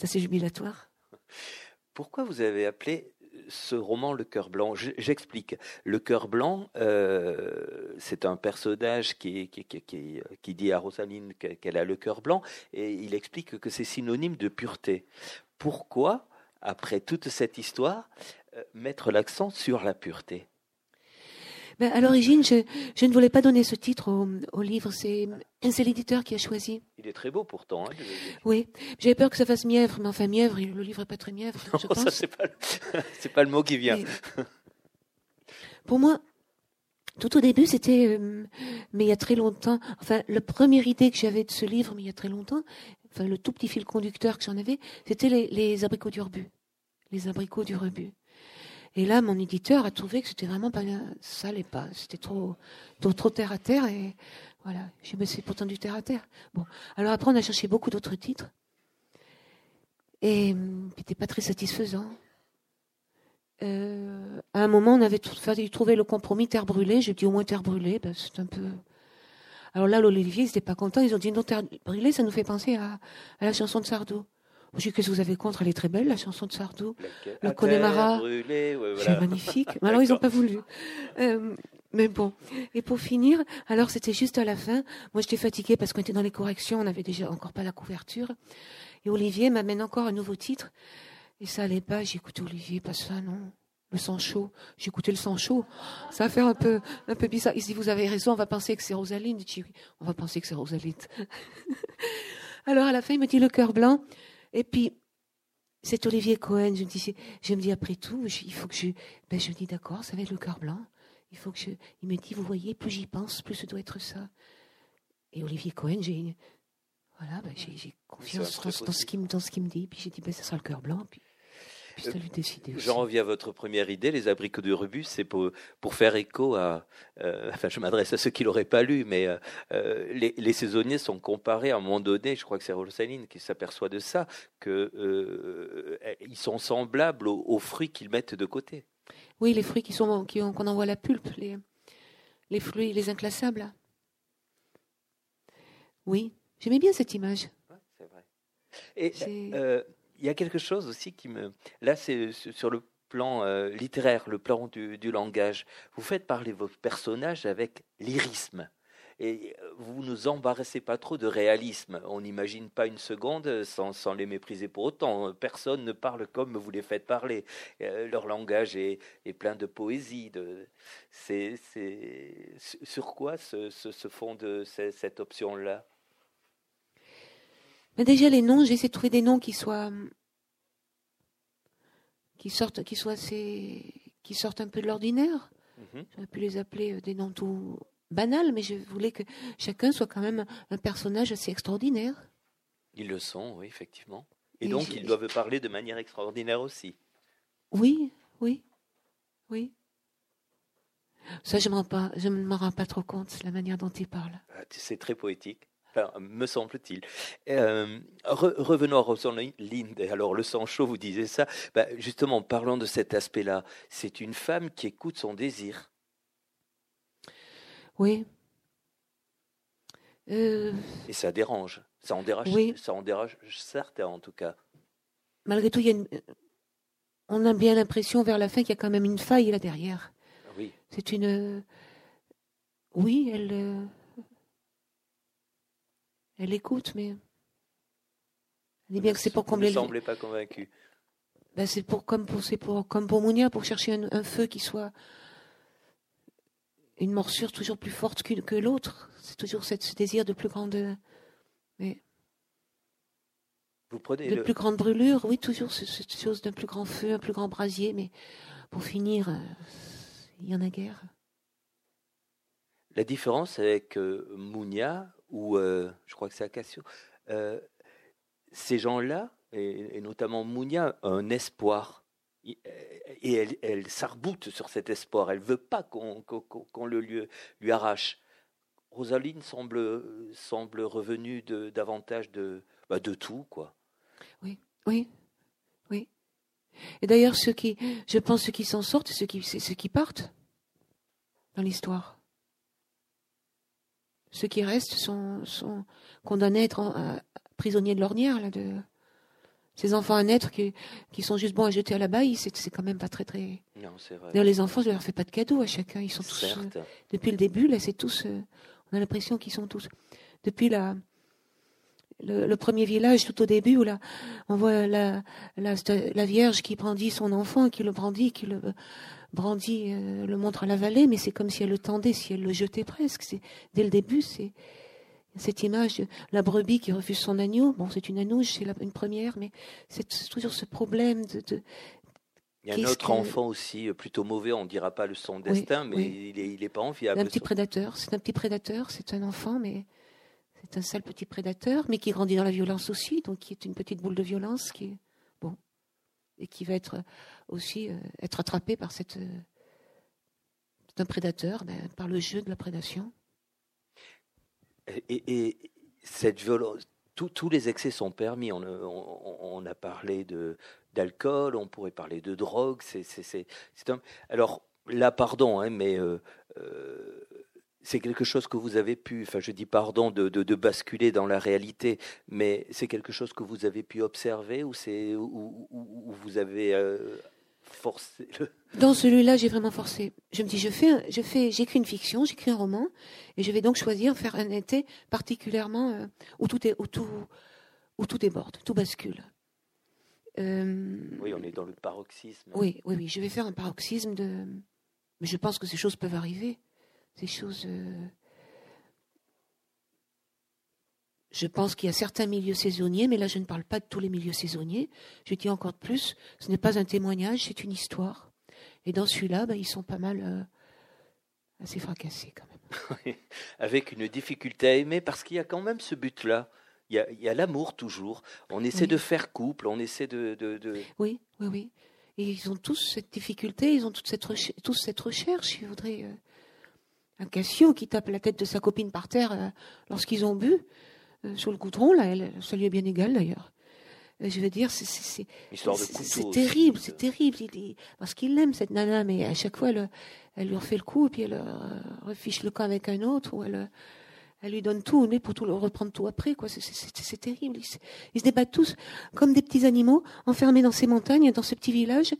assez jubilatoire. Pourquoi vous avez appelé ce roman Le Cœur Blanc? Je- J'explique. Le Cœur Blanc, euh, c'est un personnage qui, qui, qui, dit à Rosaline que- qu'elle a le cœur blanc et il explique que c'est synonyme de pureté. Pourquoi, après toute cette histoire, euh, mettre l'accent sur la pureté? Ben, à l'origine, je, je ne voulais pas donner ce titre au, au livre. C'est l'éditeur qui a choisi. Il est très beau pourtant. hein, Oui, j'avais peur que ça fasse mièvre, mais enfin mièvre, le livre est pas très mièvre, je Non, ça pense. c'est pas, le- pas le mot qui vient. Pour moi, tout au début, c'était, euh, mais il y a très longtemps, enfin, la première idée que j'avais de ce livre, mais il y a très longtemps, enfin, le tout petit fil conducteur que j'en avais, c'était les, les abricots du rebut. Les abricots du rebut. Et là, mon éditeur a trouvé que c'était vraiment pas, ça allait pas, c'était trop, trop, terre à terre, et voilà. J'ai mais c'est pourtant du terre à terre. Bon. Alors après, on a cherché beaucoup d'autres titres. Et, hum, qui n'étaient pas très satisfaisants. Euh, à un moment, on avait fallu trouver le compromis terre brûlée. J'ai dit au moins terre brûlée, ben, c'est un peu. Alors là, l'Olivier, ils n'étaient pas contents. Ils ont dit non, terre brûlée, ça nous fait penser à, à la chanson de Sardou. J'ai qu'est-ce que vous avez contre Elle est très belle, la chanson de Sardou. Laquelle Le Connemara. ouais, C'est voilà. magnifique. Mais alors, ils n'ont pas voulu. Euh, mais bon. Et pour finir, alors c'était juste à la fin. Moi, j'étais fatiguée parce qu'on était dans les corrections. On n'avait déjà encore pas la couverture. Et Olivier m'amène encore un nouveau titre. Et ça allait pas. J'ai écouté Olivier, pas ça, non. Le sang chaud. J'ai écouté le sang chaud. Ça va faire un peu, un peu bizarre. Il dit, vous avez raison, on va penser que c'est Rosaline. Je dis, oui, on va penser que c'est Rosaline. alors, à la fin, il me dit le cœur blanc. Et puis, c'est Olivier Cohen. Je me dis, c'est- je me dis après tout, je- il faut que je, ben je me dis d'accord, ça va être le cœur blanc. Il faut que je, il me dit, vous voyez, plus j'y pense, plus ça doit être ça. Et Olivier Cohen, j'ai, voilà, ben j'ai, j'ai confiance dans, dans ce qu'il me, dans ce qu'il me dit. Puis j'ai dit, ben ça sera le cœur blanc. Puis, J'en reviens à votre première idée, les abricots de rebus, c'est pour, pour faire écho à. euh, enfin, je m'adresse à ceux qui l'auraient pas lu, mais euh, euh, les, les saisonniers sont comparés à un moment donné, je crois que c'est Rosaline qui s'aperçoit de ça, que euh, ils sont semblables aux, aux fruits qu'ils mettent de côté. Oui, les fruits qui sont, qui ont, qu'on envoie à la pulpe, les, les fruits, les inclassables. Oui, j'aimais bien cette image. Ouais, c'est vrai. Et euh, y a quelque chose aussi qui me. Là, c'est sur le plan euh, littéraire, le plan du, langage. Vous faites parler vos personnages avec lyrisme. Et euh, vous nous embarrassez pas trop de réalisme. On n'imagine pas une seconde sans, les mépriser pour autant. Personne ne parle comme vous les faites parler. Euh, leur langage est, plein de poésie. Sur quoi se, se, se fonde ce- cette option-là? Mais déjà les noms, j'ai essayé de trouver des noms qui soient qui sortent, qui soient assez, qui sortent un peu de l'ordinaire. Mhm. J'aurais pu les appeler euh, des noms tout banals, mais je voulais que chacun soit quand même un personnage assez extraordinaire. Ils le sont, oui, effectivement. Et Et donc, ils doivent parler de manière extraordinaire aussi. Oui, oui, oui. Ça, je, ne m'en rends pas trop compte, la manière dont il parle. Ah, C'est très poétique, me semble-t-il. Euh, re- revenons à Rosalind. Alors, le sang chaud, vous disiez ça. Bah, justement, parlons de cet aspect-là. C'est une femme qui écoute son désir. Oui. Euh, Et ça dérange. Ça en dérange, Oui. ça en dérange certains, en tout cas. malgré tout, il y a une- on a bien l'impression vers la fin qu'il y a quand même une faille là derrière. Oui. C'est une. Oui, elle. Elle écoute, mais. Elle dit bien que c'est pour Vous combler ne le. semblez pas convaincu. Ben, c'est pour comme pour c'est pour comme pour Mounia pour chercher un, un feu qui soit une morsure toujours plus forte qu'une- que l'autre. C'est toujours cette, ce désir de plus grande Vous prenez de le, plus grande brûlure. Oui, toujours ce- cette chose d'un plus grand feu, un plus grand brasier, mais pour finir, euh, il y en a guère. La différence avec euh, Mounia, ou euh, je crois que c'est Acacio, euh, ces gens-là, et, notamment Mounia, un espoir. Et elle, elle s'arboute sur cet espoir. Elle veut pas qu'on qu'on- qu'on le lui, lui arrache. Rosaline semble, semble revenue de, davantage de, bah, de tout, quoi. Oui, oui. Et d'ailleurs, ceux qui, je pense, ceux qui s'en sortent, ceux qui, ceux qui partent dans l'histoire. Ceux qui restent sont, sont condamnés à être en- à- prisonniers de l'ornière, là, de ces enfants à naître qui, qui sont juste bons à jeter à la baille, c'est, c'est quand même pas très très. Non, c'est vrai. D'ailleurs, les enfants, je leur fais pas de cadeaux à chacun. Ils sont tous, euh, depuis le début, là, c'est tous, euh, on a l'impression qu'ils sont tous, depuis la, le, le premier village, tout au début, où là, on voit la, la, la Vierge qui brandit son enfant, qui le brandit, qui le brandit, euh, le montre à la vallée, mais c'est comme si elle le tendait, si elle le jetait presque. C'est, dès le début, c'est cette image, de la brebis qui refuse son agneau. Bon, c'est une anouche, c'est la- une première, mais c'est toujours ce problème de, de Il y a un autre que- enfant aussi, euh, plutôt mauvais, on ne dira pas le son destin, mais oui. il n'est il est pas enviable. un petit prédateur. C'est un petit prédateur, c'est un enfant, mais c'est un sale petit prédateur, mais qui grandit dans la violence aussi, donc qui est une petite boule de violence qui est bon et qui va être euh, aussi euh, être attrapé par cette euh, un prédateur, ben, par le jeu de la prédation. Et, et cette violence, tous- tous les excès sont permis. On, a- parlé d'alcool, on pourrait parler de drogue. C'est Alors là, pardon, hein, mais c'est quelque chose que vous avez pu. Enfin, je dis pardon de, de- de basculer dans la réalité, mais c'est quelque chose que vous avez pu observer ou c'est vous avez euh, forcé. le- Dans celui-là, j'ai vraiment forcé. Je me dis, je fais, je fais, j'écris une fiction, j'écris un roman, et je vais donc choisir faire un été particulièrement euh, où tout est, où tout, où tout déborde, tout bascule. Euh, Oui, on est dans le paroxysme. Oui, oui, oui. Je vais faire un paroxysme de. Mais je pense que ces choses peuvent arriver. Ces choses. euh, Je pense qu'il y a certains milieux saisonniers, mais là je ne parle pas de tous les milieux saisonniers. Je dis encore de plus, ce n'est pas un témoignage, c'est une histoire. Et dans celui-là, ben, ils sont pas mal euh, assez fracassés quand même. avec une difficulté à aimer, parce qu'il y a quand même ce but-là. Il y a, l'amour toujours. On essaie Oui. de faire couple, on essaie de... de- de- Oui, oui, oui. Et ils ont tous cette difficulté, ils ont toute cette, reche- tous cette recherche. Ils voudraient. euh, un Cassio qui tape la tête de sa copine par terre euh, lorsqu'ils ont bu euh, sur le goudron, là, elle, ça lui est bien égal d'ailleurs. Euh, je veux dire, c'est- c'est terrible, c'est terrible. Il, il- parce qu'il l'aime cette nana, mais à chaque fois, elle, elle lui refait le coup, et puis elle euh, refiche le camp avec un autre, ou elle, euh, elle lui donne tout, mais pour tout reprendre tout après, quoi. C'est- terrible. Ils, se- débattent tous comme des petits animaux, enfermés dans ces montagnes, dans ce petit village,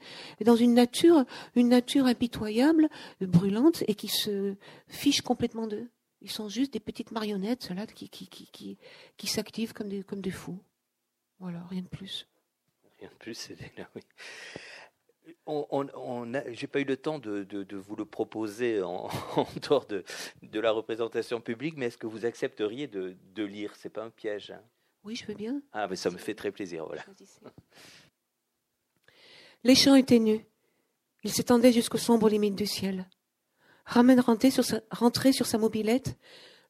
dans une nature, une nature impitoyable, brûlante, et qui se fiche complètement d'eux. Ils sont juste des petites marionnettes, ceux-là, qui, qui, qui, qui, qui s'activent comme des, comme des fous. Voilà, rien de plus. Rien de plus, c'est là, oui. On, on, j'ai pas eu le temps de, de- de vous le proposer en, en dehors de, de la représentation publique, mais est-ce que vous accepteriez de, lire? C'est pas un piège. hein? Oui, je veux bien. ah, mais ça me fait très plaisir. Voilà. Les champs étaient nus. Ils s'étendaient jusqu'aux sombres limites du ciel. Ramen rentrait sur sa, rentrait sur sa mobilette,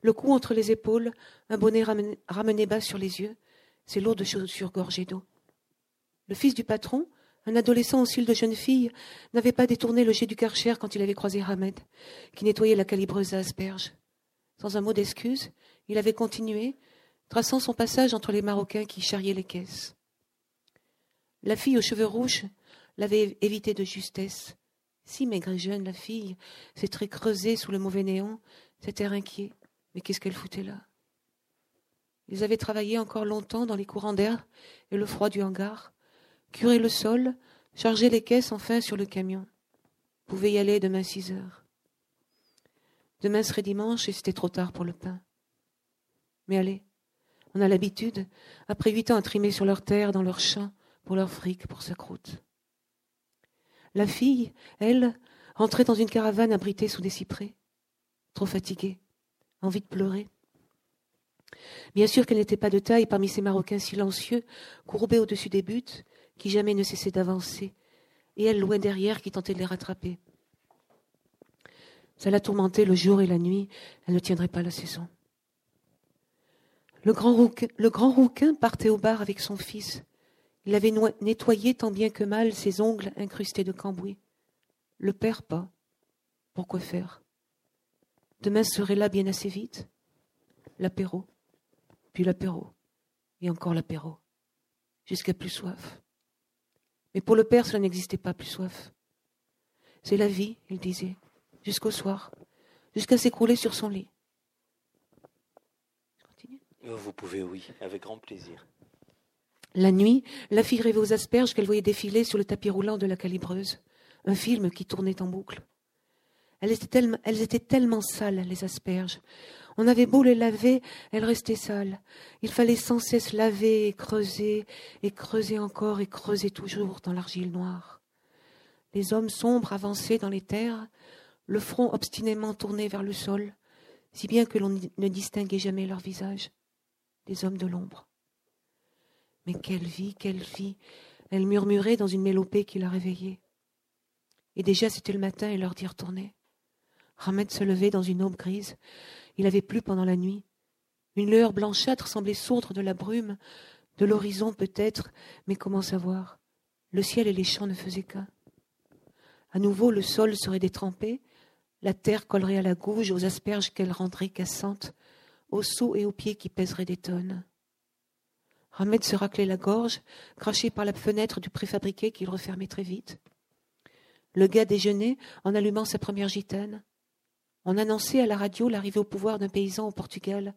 le cou entre les épaules, un bonnet ramené bas sur les yeux, ses lourdes chaussures gorgées d'eau. Le fils du patron, un adolescent au cils de jeune fille, n'avait pas détourné le jet du karcher quand il avait croisé Hamed, qui nettoyait la calibreuse à asperges. Sans un mot d'excuse, il avait continué, traçant son passage entre les Marocains qui charriaient les caisses. La fille aux cheveux rouges l'avait évité de justesse. Si maigre et jeune, la fille, ses traits creusés sous le mauvais néon, cet air inquiet. Mais qu'est-ce qu'elle foutait là? Ils avaient travaillé encore longtemps dans les courants d'air et le froid du hangar, curé le sol, chargé les caisses enfin sur le camion. Pouvait y aller demain six heures. Demain serait dimanche et c'était trop tard pour le pain. Mais allez, on a l'habitude, après huit ans à trimer sur leur terre, dans leurs champs, pour leur fric, pour sa croûte. La fille, elle, rentrait dans une caravane abritée sous des cyprès, trop fatiguée, envie de pleurer. Bien sûr qu'elle n'était pas de taille parmi ces Marocains silencieux, courbés au-dessus des buts, qui jamais ne cessaient d'avancer, et elle loin derrière qui tentait de les rattraper. Ça la tourmentait le jour et la nuit, elle ne tiendrait pas la saison. Le grand, rouquin, partait au bar avec son fils. Il avait nettoyé tant bien que mal ses ongles incrustés de cambouis. Le père pas. Pourquoi faire? Demain serait là bien assez vite. L'apéro, puis l'apéro, et encore l'apéro, jusqu'à plus soif. Mais pour le père, cela n'existait pas plus soif. C'est la vie, il disait, jusqu'au soir, jusqu'à s'écrouler sur son lit. Oh, vous pouvez, oui, avec grand plaisir. La nuit, la fille rêvait aux asperges qu'elle voyait défiler sur le tapis roulant de la calibreuse, un film qui tournait en boucle. Elles étaient, tellement, elles étaient tellement sales, les asperges. On avait beau les laver, elles restaient sales. Il fallait sans cesse laver et creuser, et creuser encore et creuser toujours dans l'argile noire. Les hommes sombres avançaient dans les terres, le front obstinément tourné vers le sol, si bien que l'on ne distinguait jamais leur visage. Des hommes de l'ombre. Mais quelle vie, quelle vie Elle murmurait dans une mélopée qui la réveillait. Et déjà c'était le matin et l'heure d'y retourner. Hamed se levait dans une aube grise. Il avait plu pendant la nuit. Une lueur blanchâtre semblait sourdre de la brume, de l'horizon peut-être, mais comment savoir? Le ciel et les champs ne faisaient qu'un. À nouveau, le sol serait détrempé, la terre collerait à la gouge, aux asperges qu'elle rendrait cassantes, aux seaux et aux pieds qui pèseraient des tonnes. Hamed se raclait la gorge, craché par la fenêtre du préfabriqué qu'il refermait très vite. Le gars déjeunait en allumant sa première gitane. On annonçait à la radio l'arrivée au pouvoir d'un paysan au Portugal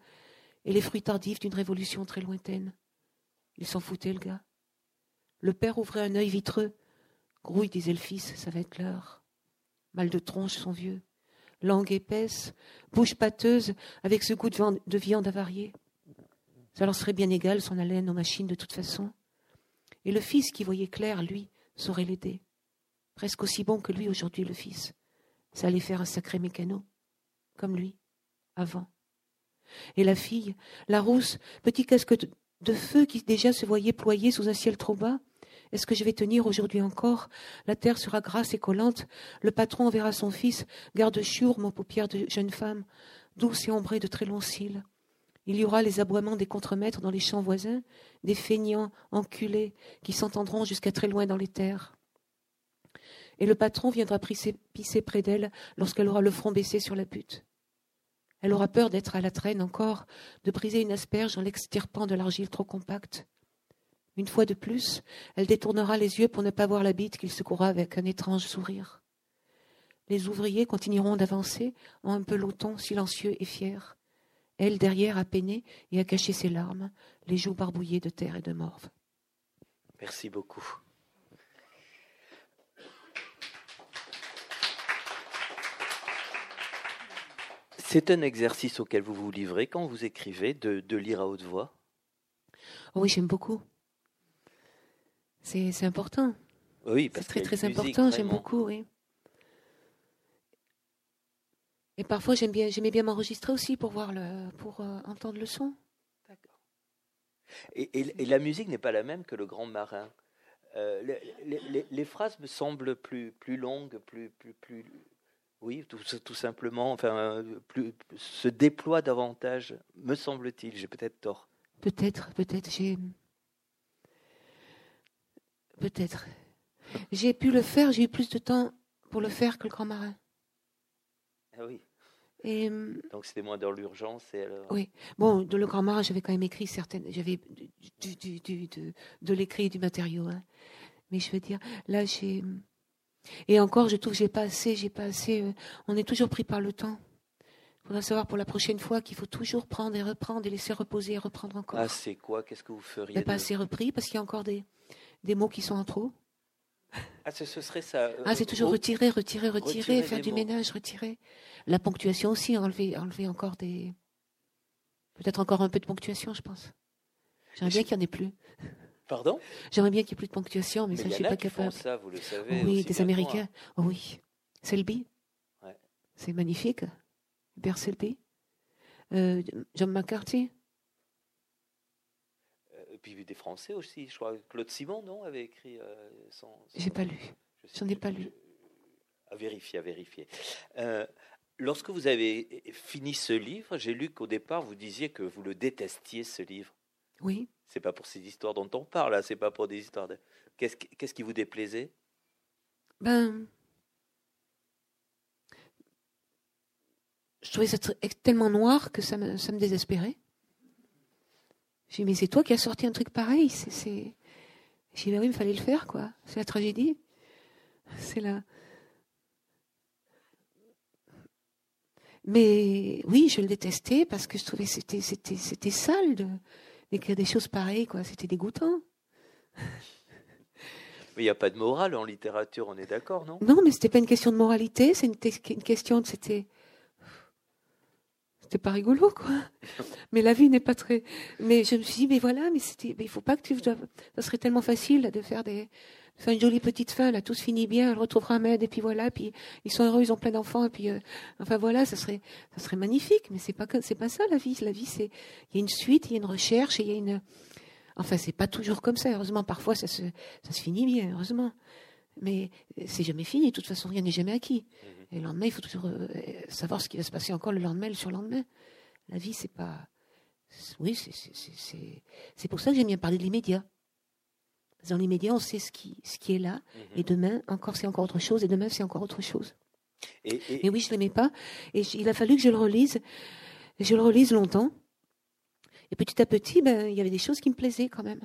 et les fruits tardifs d'une révolution très lointaine. Il s'en foutait, le gars. Le père ouvrait un œil vitreux. Grouille, disait le fils, ça va être l'heure. Mal de tronche, son vieux. Langue épaisse, bouche pâteuse, avec ce goût de viande avariée. Ça leur serait bien égal, son haleine aux machines, de toute façon. Et le fils, qui voyait clair, lui, saurait l'aider. Presque aussi bon que lui aujourd'hui, le fils. Ça allait faire un sacré mécano comme lui, avant. Et la fille, la rousse, petit casque de feu qui déjà se voyait ployer sous un ciel trop bas, est-ce que je vais tenir aujourd'hui encore? La terre sera grasse et collante. Le patron enverra son fils, garde chiourme aux paupières de jeune femme, douce et ombrée de très longs cils. Il y aura les aboiements des contremaîtres dans les champs voisins, des feignants enculés qui s'entendront jusqu'à très loin dans les terres et le patron viendra pisser près d'elle lorsqu'elle aura le front baissé sur la butte. Elle aura peur d'être à la traîne encore, de briser une asperge en l'extirpant de l'argile trop compacte. Une fois de plus, elle détournera les yeux pour ne pas voir la bite qu'il secoura avec un étrange sourire. Les ouvriers continueront d'avancer en un peloton silencieux et fier. Elle derrière a peiné et a caché ses larmes, les joues barbouillées de terre et de morve. Merci beaucoup. C'est un exercice auquel vous vous livrez quand vous écrivez, de, lire à haute voix oh Oui, j'aime beaucoup. C'est important. Oui, c'est très très important, j'aime beaucoup, oui. Et parfois j'aime bien, j'aimais bien m'enregistrer aussi pour voir le, pour euh, entendre le son. D'accord. Et, la musique n'est pas la même que le Grand Marin. Euh, les, les, phrases me semblent plus plus longues, plus plus plus oui, tout, simplement, enfin, plus, se déploie davantage, me semble-t-il. J'ai peut-être tort. Peut-être, peut-être. J'ai. Peut-être. J'ai pu le faire, j'ai eu plus de temps pour le faire que le grand marin. Ah oui. Et, Donc c'était moins dans l'urgence alors... Oui. Bon, de le grand marin, j'avais quand même écrit certaines. J'avais du, du, du, de, de l'écrit et du matériau. Hein. Mais je veux dire, là, j'ai. Et encore, je trouve que j'ai pas assez, j'ai pas assez. Euh, on est toujours pris par le temps. Il faudra savoir pour la prochaine fois qu'il faut toujours prendre et reprendre et laisser reposer et reprendre encore. Ah, c'est quoi? Qu'est-ce que vous feriez pas assez repris parce qu'il y a encore des, des mots qui sont en trop. Ah, ce, serait ça. Euh, ah, c'est toujours retirer, retirer, retirer, faire du ménage, retirer. La ponctuation aussi, enlever, enlever encore des. Peut-être encore un peu de ponctuation, je pense. J'aimerais bien qu'il n'y en ait plus. Pardon J'aimerais bien qu'il n'y ait plus de ponctuation, mais, ça, je ne suis pas capable. ça, vous le savez. Oui, des Américains. Oh, oui. Selby. Ouais. C'est magnifique. Hubert Selby. Euh, John McCarthy. Euh, et puis des Français aussi, je crois. Claude Simon, non, avait écrit euh, son. J'ai pas lu. J'en ai pas lu. À vérifier, à vérifier. Euh, lorsque vous avez fini ce livre, j'ai lu qu'au départ, vous disiez que vous le détestiez, ce livre. Oui. C'est pas pour ces histoires dont on parle, là. C'est pas pour des histoires de. Qu'est-ce qui, qu'est-ce qui vous déplaisait? Ben. Je trouvais ça tellement noir que ça me, ça me désespérait. J'ai dit, mais c'est toi qui as sorti un truc pareil. C'est, c'est... Je dis, ben oui, il fallait le faire, quoi. C'est la tragédie. C'est la. Mais oui, je le détestais parce que je trouvais que c'était, c'était, c'était sale de, d'écrire des choses pareilles, quoi. C'était dégoûtant. Mais il n'y a pas de morale en littérature, on est d'accord, non? Non, mais c'était pas une question de moralité, c'est une, une question de. C'était c'était pas rigolo, quoi. Mais la vie n'est pas très. Mais je me suis dit, mais voilà, mais c'était, il faut pas que tu. Ça serait tellement facile de faire des, faire une jolie petite fin, là, tout se finit bien, elle retrouvera un et puis voilà, puis ils sont heureux, ils ont plein d'enfants, et puis, euh, enfin voilà, ça serait, ça serait magnifique. Mais c'est pas, c'est pas ça la vie. La vie, c'est, il y a une suite, il y a une recherche, il y a une. Enfin, c'est pas toujours comme ça. Heureusement, parfois, ça se, ça se finit bien, heureusement. Mais c'est jamais fini. De toute façon, rien n'est jamais acquis. Mhm. Et le lendemain, il faut toujours euh, savoir ce qui va se passer encore le lendemain, le surlendemain. La vie, c'est pas. Oui, c'est pour ça que j'aime bien parler de l'immédiat. Dans l'immédiat, on sait ce qui, ce qui est là. Mhm. Et demain, encore, c'est encore autre chose. Et demain, c'est encore autre chose. Et, Mais oui, je ne l'aimais pas. Et il a fallu que je le relise. je le relise longtemps. Et petit à petit, ben, il y avait des choses qui me plaisaient quand même.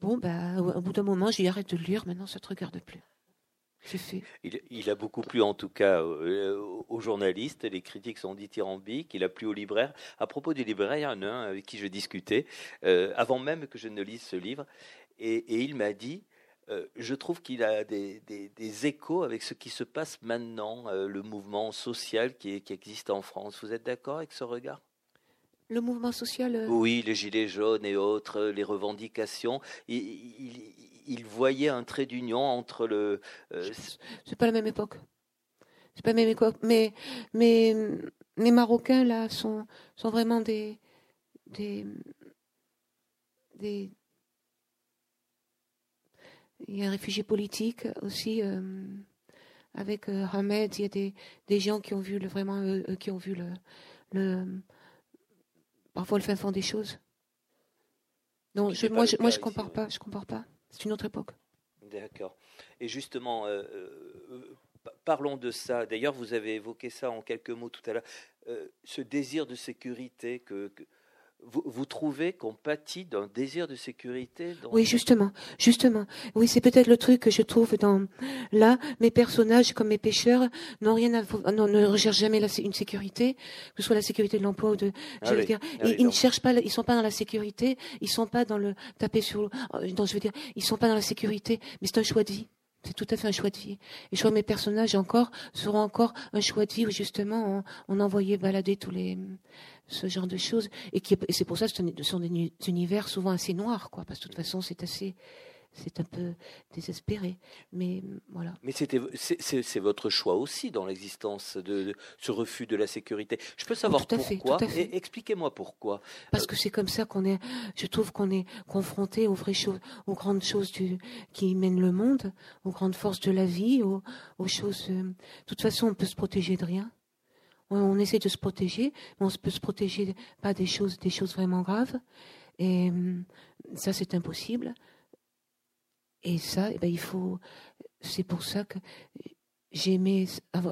Bon, ben, au bout d'un moment, j'ai arrêté de lire. Maintenant, ça ne te regarde plus. Il, a beaucoup plu en tout cas aux, journalistes, les critiques sont dithyrambiques, il a plu aux libraires. À propos du libraire, il y en a un avec qui je discutais, euh, avant même que je ne lise ce livre, et, il m'a dit, euh, je trouve qu'il a des, échos avec ce qui se passe maintenant, euh, le mouvement social qui, existe en France. Vous êtes d'accord avec ce regard? Le mouvement social Oui, les gilets jaunes et autres, les revendications. il, il voyait un trait d'union entre le. Euh, c'est pas la même époque. C'est pas la même époque. Mais, mais les Marocains là sont sont vraiment des des des. Il y a un réfugié politique aussi. Euh, avec euh, Hamed, il y a des, des gens qui ont vu le, vraiment qui ont vu le, le parfois le fin fond des choses. Non, je, moi, je, moi, je compare pas, je compare pas. C'est une autre époque. D'accord. Et justement, euh, euh, parlons de ça. D'ailleurs, vous avez évoqué ça en quelques mots tout à l'heure. Euh, ce désir de sécurité que vous, trouvez qu'on pâtit d'un désir de sécurité Oui, justement, justement. Oui, c'est peut-être le truc que je trouve dans là. Mes personnages, comme mes pêcheurs, n'ont rien à, ne recherchent jamais une sécurité, que ce soit la sécurité de l'emploi ou de. Ah dire, ah ils, ne cherchent pas, ils sont pas dans la sécurité, ils sont pas dans le taper sur. Donc, je veux dire, ils sont pas dans la sécurité, mais c'est un choix de vie. C'est tout à fait un choix de vie. Et je que mes personnages encore seront encore un choix de vie où justement on, on envoyait balader tous les ce genre de choses et, qui, et c'est pour ça que ce sont des univers souvent assez noirs quoi parce que de toute façon c'est assez c'est un peu désespéré. Mais voilà. Mais c'était, c'est, votre choix aussi dans l'existence de, ce refus de la sécurité. Je peux savoir pourquoi. expliquez-moi pourquoi. Parce que c'est comme ça qu'on est. Je trouve qu'on est confronté aux vraies choses, aux grandes choses du, qui mènent le monde, aux grandes forces de la vie, aux, aux choses. Euh, de toute façon, on peut se protéger de rien. On, essaie de se protéger, mais on peut se protéger pas des choses, des choses vraiment graves. Et hum, ça, c'est impossible. Et ça, eh ben, il faut. C'est pour ça que j'aimais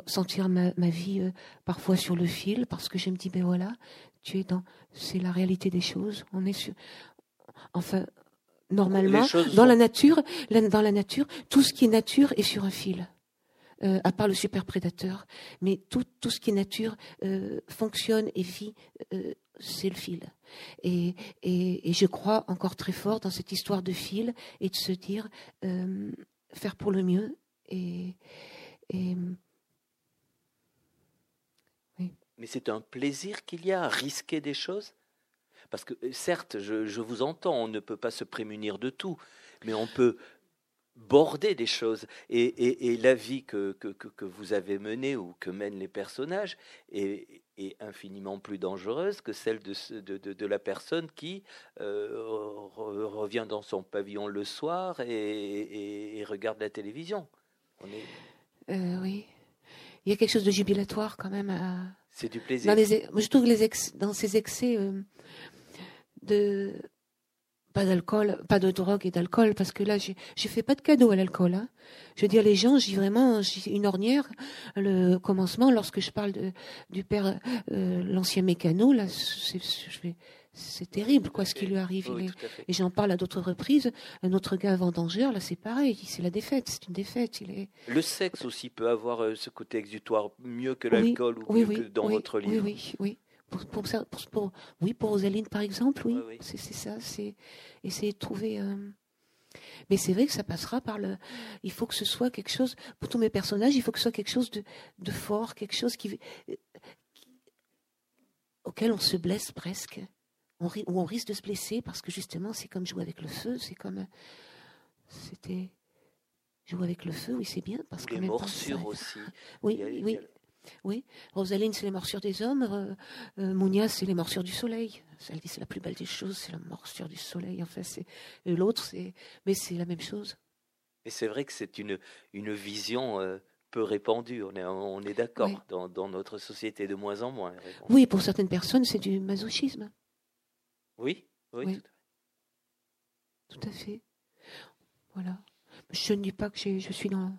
sentir ma, vie euh, parfois sur le fil, parce que je me dis, ben voilà, tu es dans. C'est la réalité des choses. On est sur. Enfin, normalement, dans la nature, dans la nature, tout ce qui est nature est sur un fil. Euh, à part le super prédateur, mais tout, tout ce qui est nature euh, fonctionne et vit c'est le fil. Et, et, je crois encore très fort dans cette histoire de fil et de se dire euh, faire pour le mieux. Et. Mais c'est un plaisir qu'il y a à risquer des choses? Parce que certes, je, je vous entends, on ne peut pas se prémunir de tout, mais on peut border des choses. Et, et, la vie que, que, que, vous avez menée ou que mènent les personnages est, est infiniment plus dangereuse que celle de, de, de, la personne qui euh, revient dans son pavillon le soir et, et, regarde la télévision. On est... Euh, oui. Il y a quelque chose de jubilatoire quand même. C'est du plaisir. Dans les, je trouve que les dans ces excès euh, de pas d'alcool, pas de drogue et d'alcool, parce que là, je fais pas de cadeau à l'alcool. Hein. Je veux dire, les gens, j'ai vraiment une ornière. Le commencement, lorsque je parle de, du père, euh, l'ancien mécano, là, c'est terrible, quoi, ce qui lui arrive. Et j'en parle à d'autres reprises. Un autre gars vendangeur, là, c'est pareil. C'est la défaite. C'est une défaite. Il est... Le sexe aussi peut avoir euh, ce côté exutoire mieux que l'alcool ou mieux que dans votre livre. Oui, oui, oui. Pour, pour, pour, oui, pour Rosaline, par exemple, oui. C'est ça. C'est essayer de trouver. Mais c'est vrai que ça passera par le. Il faut que ce soit quelque chose. Pour tous mes personnages, il faut que ce soit quelque chose de, de fort, quelque chose qui, auquel on se blesse presque on, où on risque de se blesser parce que justement c'est comme jouer avec le feu, c'est comme c'était jouer avec le feu, oui c'est bien parce que les morsures aussi. Oui, oui. Oui, Rosaline, c'est les morsures des hommes. Euh, euh Mounia, c'est les morsures du soleil. Elle dit c'est la plus belle des choses, c'est la morsure du soleil. Enfin, c'est l'autre, c'est mais c'est la même chose. Et c'est vrai que c'est une une vision euh, peu répandue. On est on est d'accord dans, dans, notre société de moins en moins. Oui, pour certaines personnes, c'est du masochisme. Oui, oui, Tout, à fait. Voilà. Je ne dis pas que je suis dans.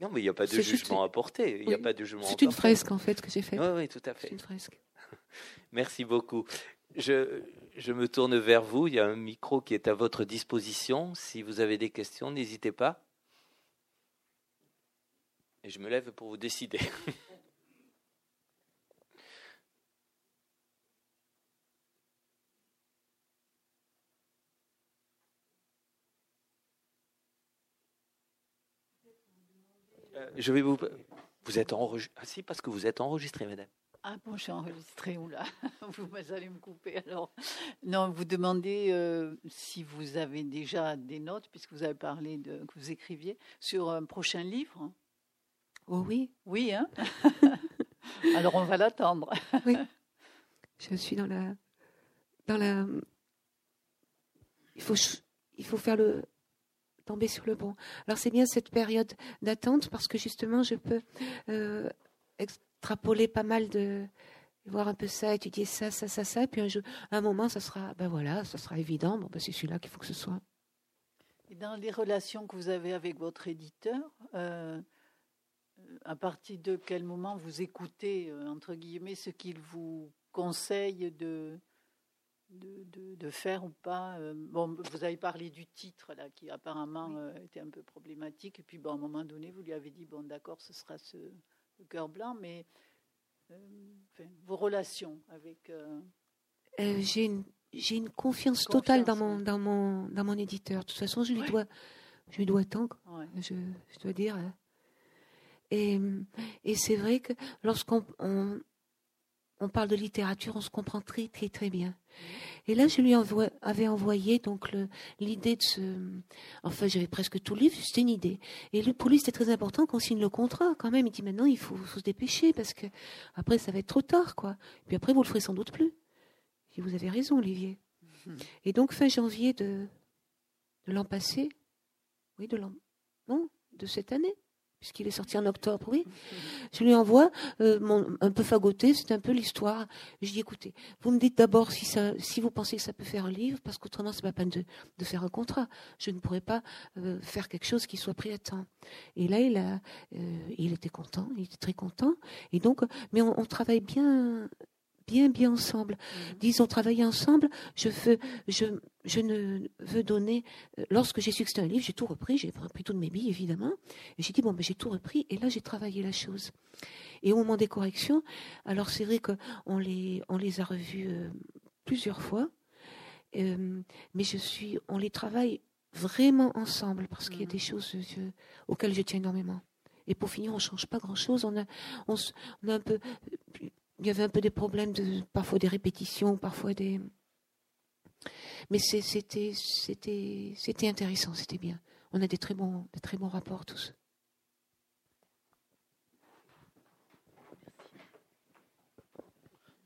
Non, mais il n'y a pas de jugement à porter. Il a pas de jugement. C'est une fresque en fait que j'ai faite. Oui, oui, tout à fait. C'est une fresque. Merci beaucoup. Je, je me tourne vers vous. Il y a un micro qui est à votre disposition. Si vous avez des questions, n'hésitez pas. Et je me lève pour vous décider. je vais vous. Vous êtes enregistré. Ah si, parce que vous êtes enregistré, madame. Ah bon, je suis enregistrée, là vous allez me couper alors. Non, vous demandez euh, si vous avez déjà des notes, puisque vous avez parlé de que vous écriviez, sur un prochain livre. Oh oui. Oui, hein Alors on va l'attendre. oui. Je suis dans la. Dans la. Il faut, il faut faire le, tomber sur le bon. Alors c'est bien cette période d'attente parce que justement je peux euh, extrapoler pas mal de voir un peu ça, étudier ça, ça, ça, ça, et puis un, un moment ça sera, ben voilà, ça sera évident. Bon, ben c'est celui-là qu'il faut que ce soit. Et dans les relations que vous avez avec votre éditeur, euh, à partir de quel moment vous écoutez euh, entre guillemets ce qu'il vous conseille de de, de, faire ou pas. Euh, bon, vous avez parlé du titre là, qui apparemment euh, était un peu problématique. Et puis, bon, à un moment donné, vous lui avez dit bon, d'accord, ce sera ce le cœur blanc, mais euh, vos relations avec. j'ai une j'ai une confiance, totale dans mon dans mon dans mon éditeur. De toute façon, je lui dois je lui dois tant. Je, je, dois dire. Et, et c'est vrai que lorsqu'on on, on parle de littérature, on se comprend très très très bien. Et là, je lui avais envoyé donc l'idée de ce. Enfin, j'avais presque tout le livre, c'était une idée. Et pour lui, c'était très important qu'on signe le contrat quand même. Il dit maintenant, il faut, se dépêcher parce que après, ça va être trop tard, quoi. Puis après, vous le ferez sans doute plus. Et vous avez raison, Olivier. Et donc, fin janvier de, de l'an passé, oui, de l'an. Non, de cette année puisqu'il est sorti en octobre, oui. Je lui envoie euh, un peu fagoté, c'est un peu l'histoire. Je dis écoutez, vous me dites d'abord si vous pensez que ça peut faire un livre, parce qu'autrement c'est pas peine de, faire un contrat. Je ne pourrais pas euh, faire quelque chose qui soit pris à temps. Et là, il euh, était content, il était très content. Et donc, mais on travaille bien bien, bien ensemble. Mhm. Disons, travailler ensemble, je, veux, je, je ne veux donner. Euh, lorsque j'ai su que c'était un livre, j'ai tout repris, j'ai repris toutes mes billes, évidemment. Et j'ai dit, bon, ben, j'ai tout repris, et là, j'ai travaillé la chose. Et au moment des corrections, alors c'est vrai qu'on les, on les a revus euh, plusieurs fois, euh, mais je suis, on les travaille vraiment ensemble, parce qu'il y a mhm. des choses auxquelles je tiens énormément. Et pour finir, on change pas grand-chose. On a, on, on a un peu il y avait un peu des problèmes, de, parfois des répétitions, parfois des. Mais c'était intéressant, c'était bien. On a des très bons des très bons rapports tous.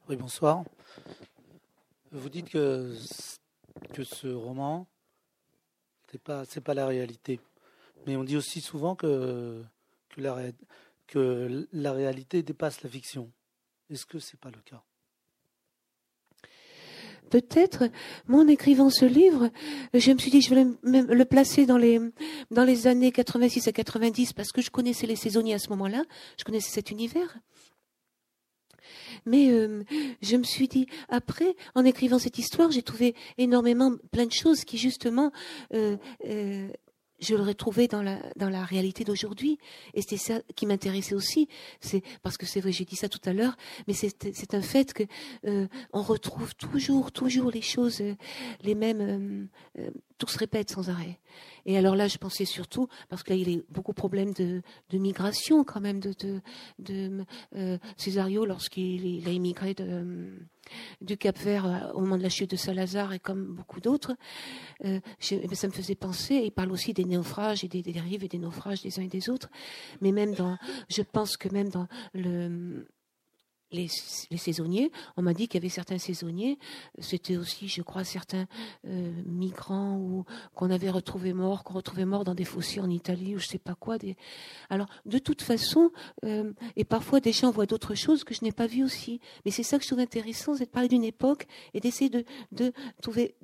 Oui, bonsoir. Vous dites que que ce roman c'est pas c'est pas la réalité, mais on dit aussi souvent que que la réalité dépasse la fiction. Est-ce que ce n'est pas le cas? Peut-être, moi en écrivant ce livre, je me suis dit je voulais le placer dans les, dans les années 86 à 90 parce que je connaissais les saisonniers à ce moment-là, je connaissais cet univers. Mais euh, je me suis dit, après, en écrivant cette histoire, j'ai trouvé énormément plein de choses qui justement euh, euh, je l'aurais trouvé dans la, dans la réalité d'aujourd'hui. Et c'était ça qui m'intéressait aussi. C'est parce que c'est vrai, j'ai dit ça tout à l'heure, mais c'est un fait que euh, on retrouve toujours, toujours les choses, euh, les mêmes. Euh, tout se répète sans arrêt. Et alors là, je pensais surtout parce que là, il y a beaucoup de problèmes de, migration quand même de de, de Césario lorsqu'il a immigré de du Cap Vert euh, au moment de la chute de Salazar et comme beaucoup d'autres, euh, eh ça me faisait penser. Il parle aussi des naufrages et des, dérives et des naufrages des uns et des autres. Mais même dans, je pense que même dans le les, saisonniers. On m'a dit qu'il y avait certains saisonniers, c'était aussi, je crois, certains euh, migrants ou qu'on avait retrouvé morts, qu'on retrouvait morts dans des fossés en Italie ou je sais pas quoi. Alors, de toute façon, euh, et parfois des gens voient d'autres choses que je n'ai pas vues aussi. Mais c'est ça que je trouve intéressant, c'est de parler d'une époque et d'essayer de, trouver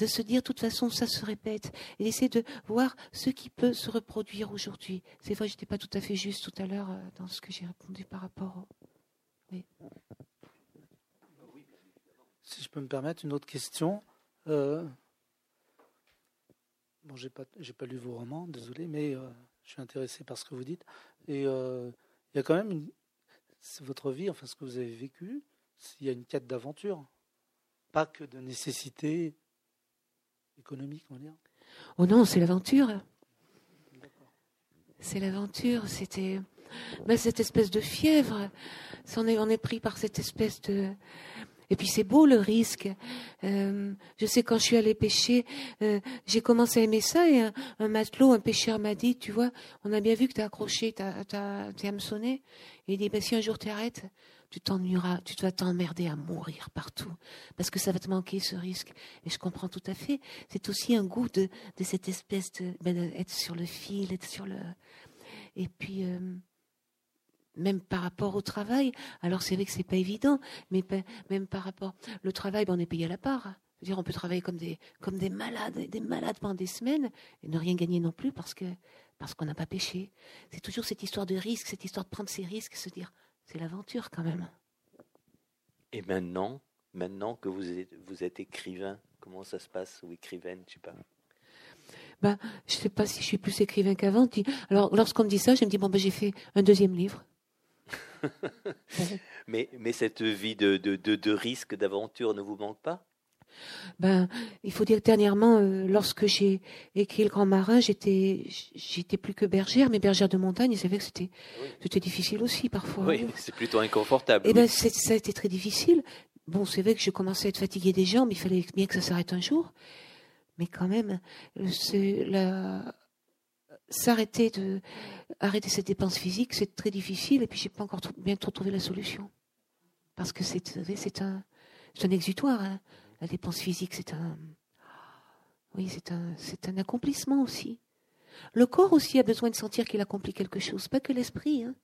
de se dire, de toute façon, ça se répète, et d'essayer de voir ce qui peut se reproduire aujourd'hui. C'est vrai, je n'étais pas tout à fait juste tout à l'heure euh, dans ce que j'ai répondu par rapport si je peux me permettre une autre question. Euh, bon, j'ai pas, j'ai pas lu vos romans, désolé, mais euh, je suis intéressé par ce que vous dites. Et euh, il y a quand même une, votre vie, enfin ce que vous avez vécu, il y a une quête d'aventure, pas que de nécessité économique, on va dire. Oh non, c'est l'aventure. C'est l'aventure. C'était mais cette espèce de fièvre. On est, pris par cette espèce de. Et puis c'est beau le risque. Euh, je sais quand je suis allée pêcher, euh, j'ai commencé à aimer ça et un, matelot, un pêcheur m'a dit, tu vois, on a bien vu que t'as accroché, t'as, t'as, t'es hameçonné. Il dit, ben, si un jour t'arrêtes, tu t'ennuieras, tu dois t'emmerder à mourir partout, parce que ça va te manquer ce risque. Et je comprends tout à fait. C'est aussi un goût de, cette espèce de, ben, d'être sur le fil, être sur le. Et puis. Euh, même par rapport au travail. Alors c'est vrai que c'est pas évident, mais même par rapport le travail, ben, on est payé à la part. dire, on peut travailler comme des comme des malades, des malades pendant des semaines et ne rien gagner non plus parce que parce qu'on n'a pas pêché. C'est toujours cette histoire de risque, cette histoire de prendre ses risques, se dire c'est l'aventure quand même. Et maintenant, maintenant que vous êtes, vous êtes écrivain, comment ça se passe ou écrivaine, je sais pas? Ben, je sais pas si je suis plus écrivain qu'avant. Alors, lorsqu'on me dit ça, je me dis bon ben j'ai fait un deuxième livre. mais, mais cette vie de, de, de, risque, d'aventure ne vous manque pas? Ben, il faut dire que dernièrement, euh, lorsque j'ai écrit Le Grand Marin, j'étais, j'étais plus que bergère, mais bergère de montagne, et c'est vrai que c'était, c'était difficile aussi parfois. Oui, c'est plutôt inconfortable. Et eh ben, ça a été très difficile. Bon, c'est vrai que je commençais à être fatiguée des jambes, il fallait bien que ça s'arrête un jour. Mais quand même, c'est la, s'arrêter de arrêter cette dépense physique, c'est très difficile et puis j'ai pas encore bien trop trouvé la solution parce que c'est c'est un c'est un exutoire hein. la dépense physique c'est un oui c'est un c'est un accomplissement aussi le corps aussi a besoin de sentir qu'il accomplit quelque chose pas que l'esprit hein.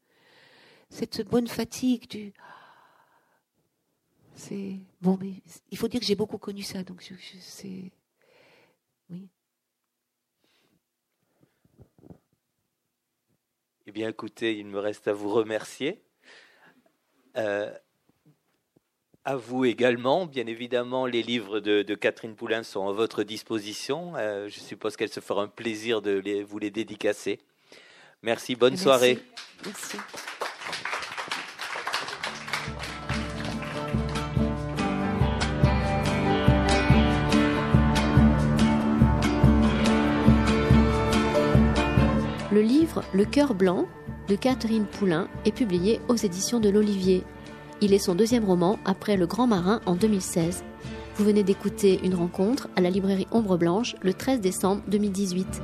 cette bonne fatigue du c'est bon mais il faut dire que j'ai beaucoup connu ça donc je, c'est oui Eh bien, écoutez, il me reste à vous remercier. Euh, à vous également. Bien évidemment, les livres de, Catherine Poulain sont à votre disposition. Euh, je suppose qu'elle se fera un plaisir de les, vous les dédicacer. Merci, bonne soirée. Merci. Le cœur blanc de Catherine Poulain est publié aux éditions de l'Olivier. Il est son deuxième roman après Le Grand Marin en 2016. Vous venez d'écouter une rencontre à la librairie Ombre Blanche le 13 décembre 2018.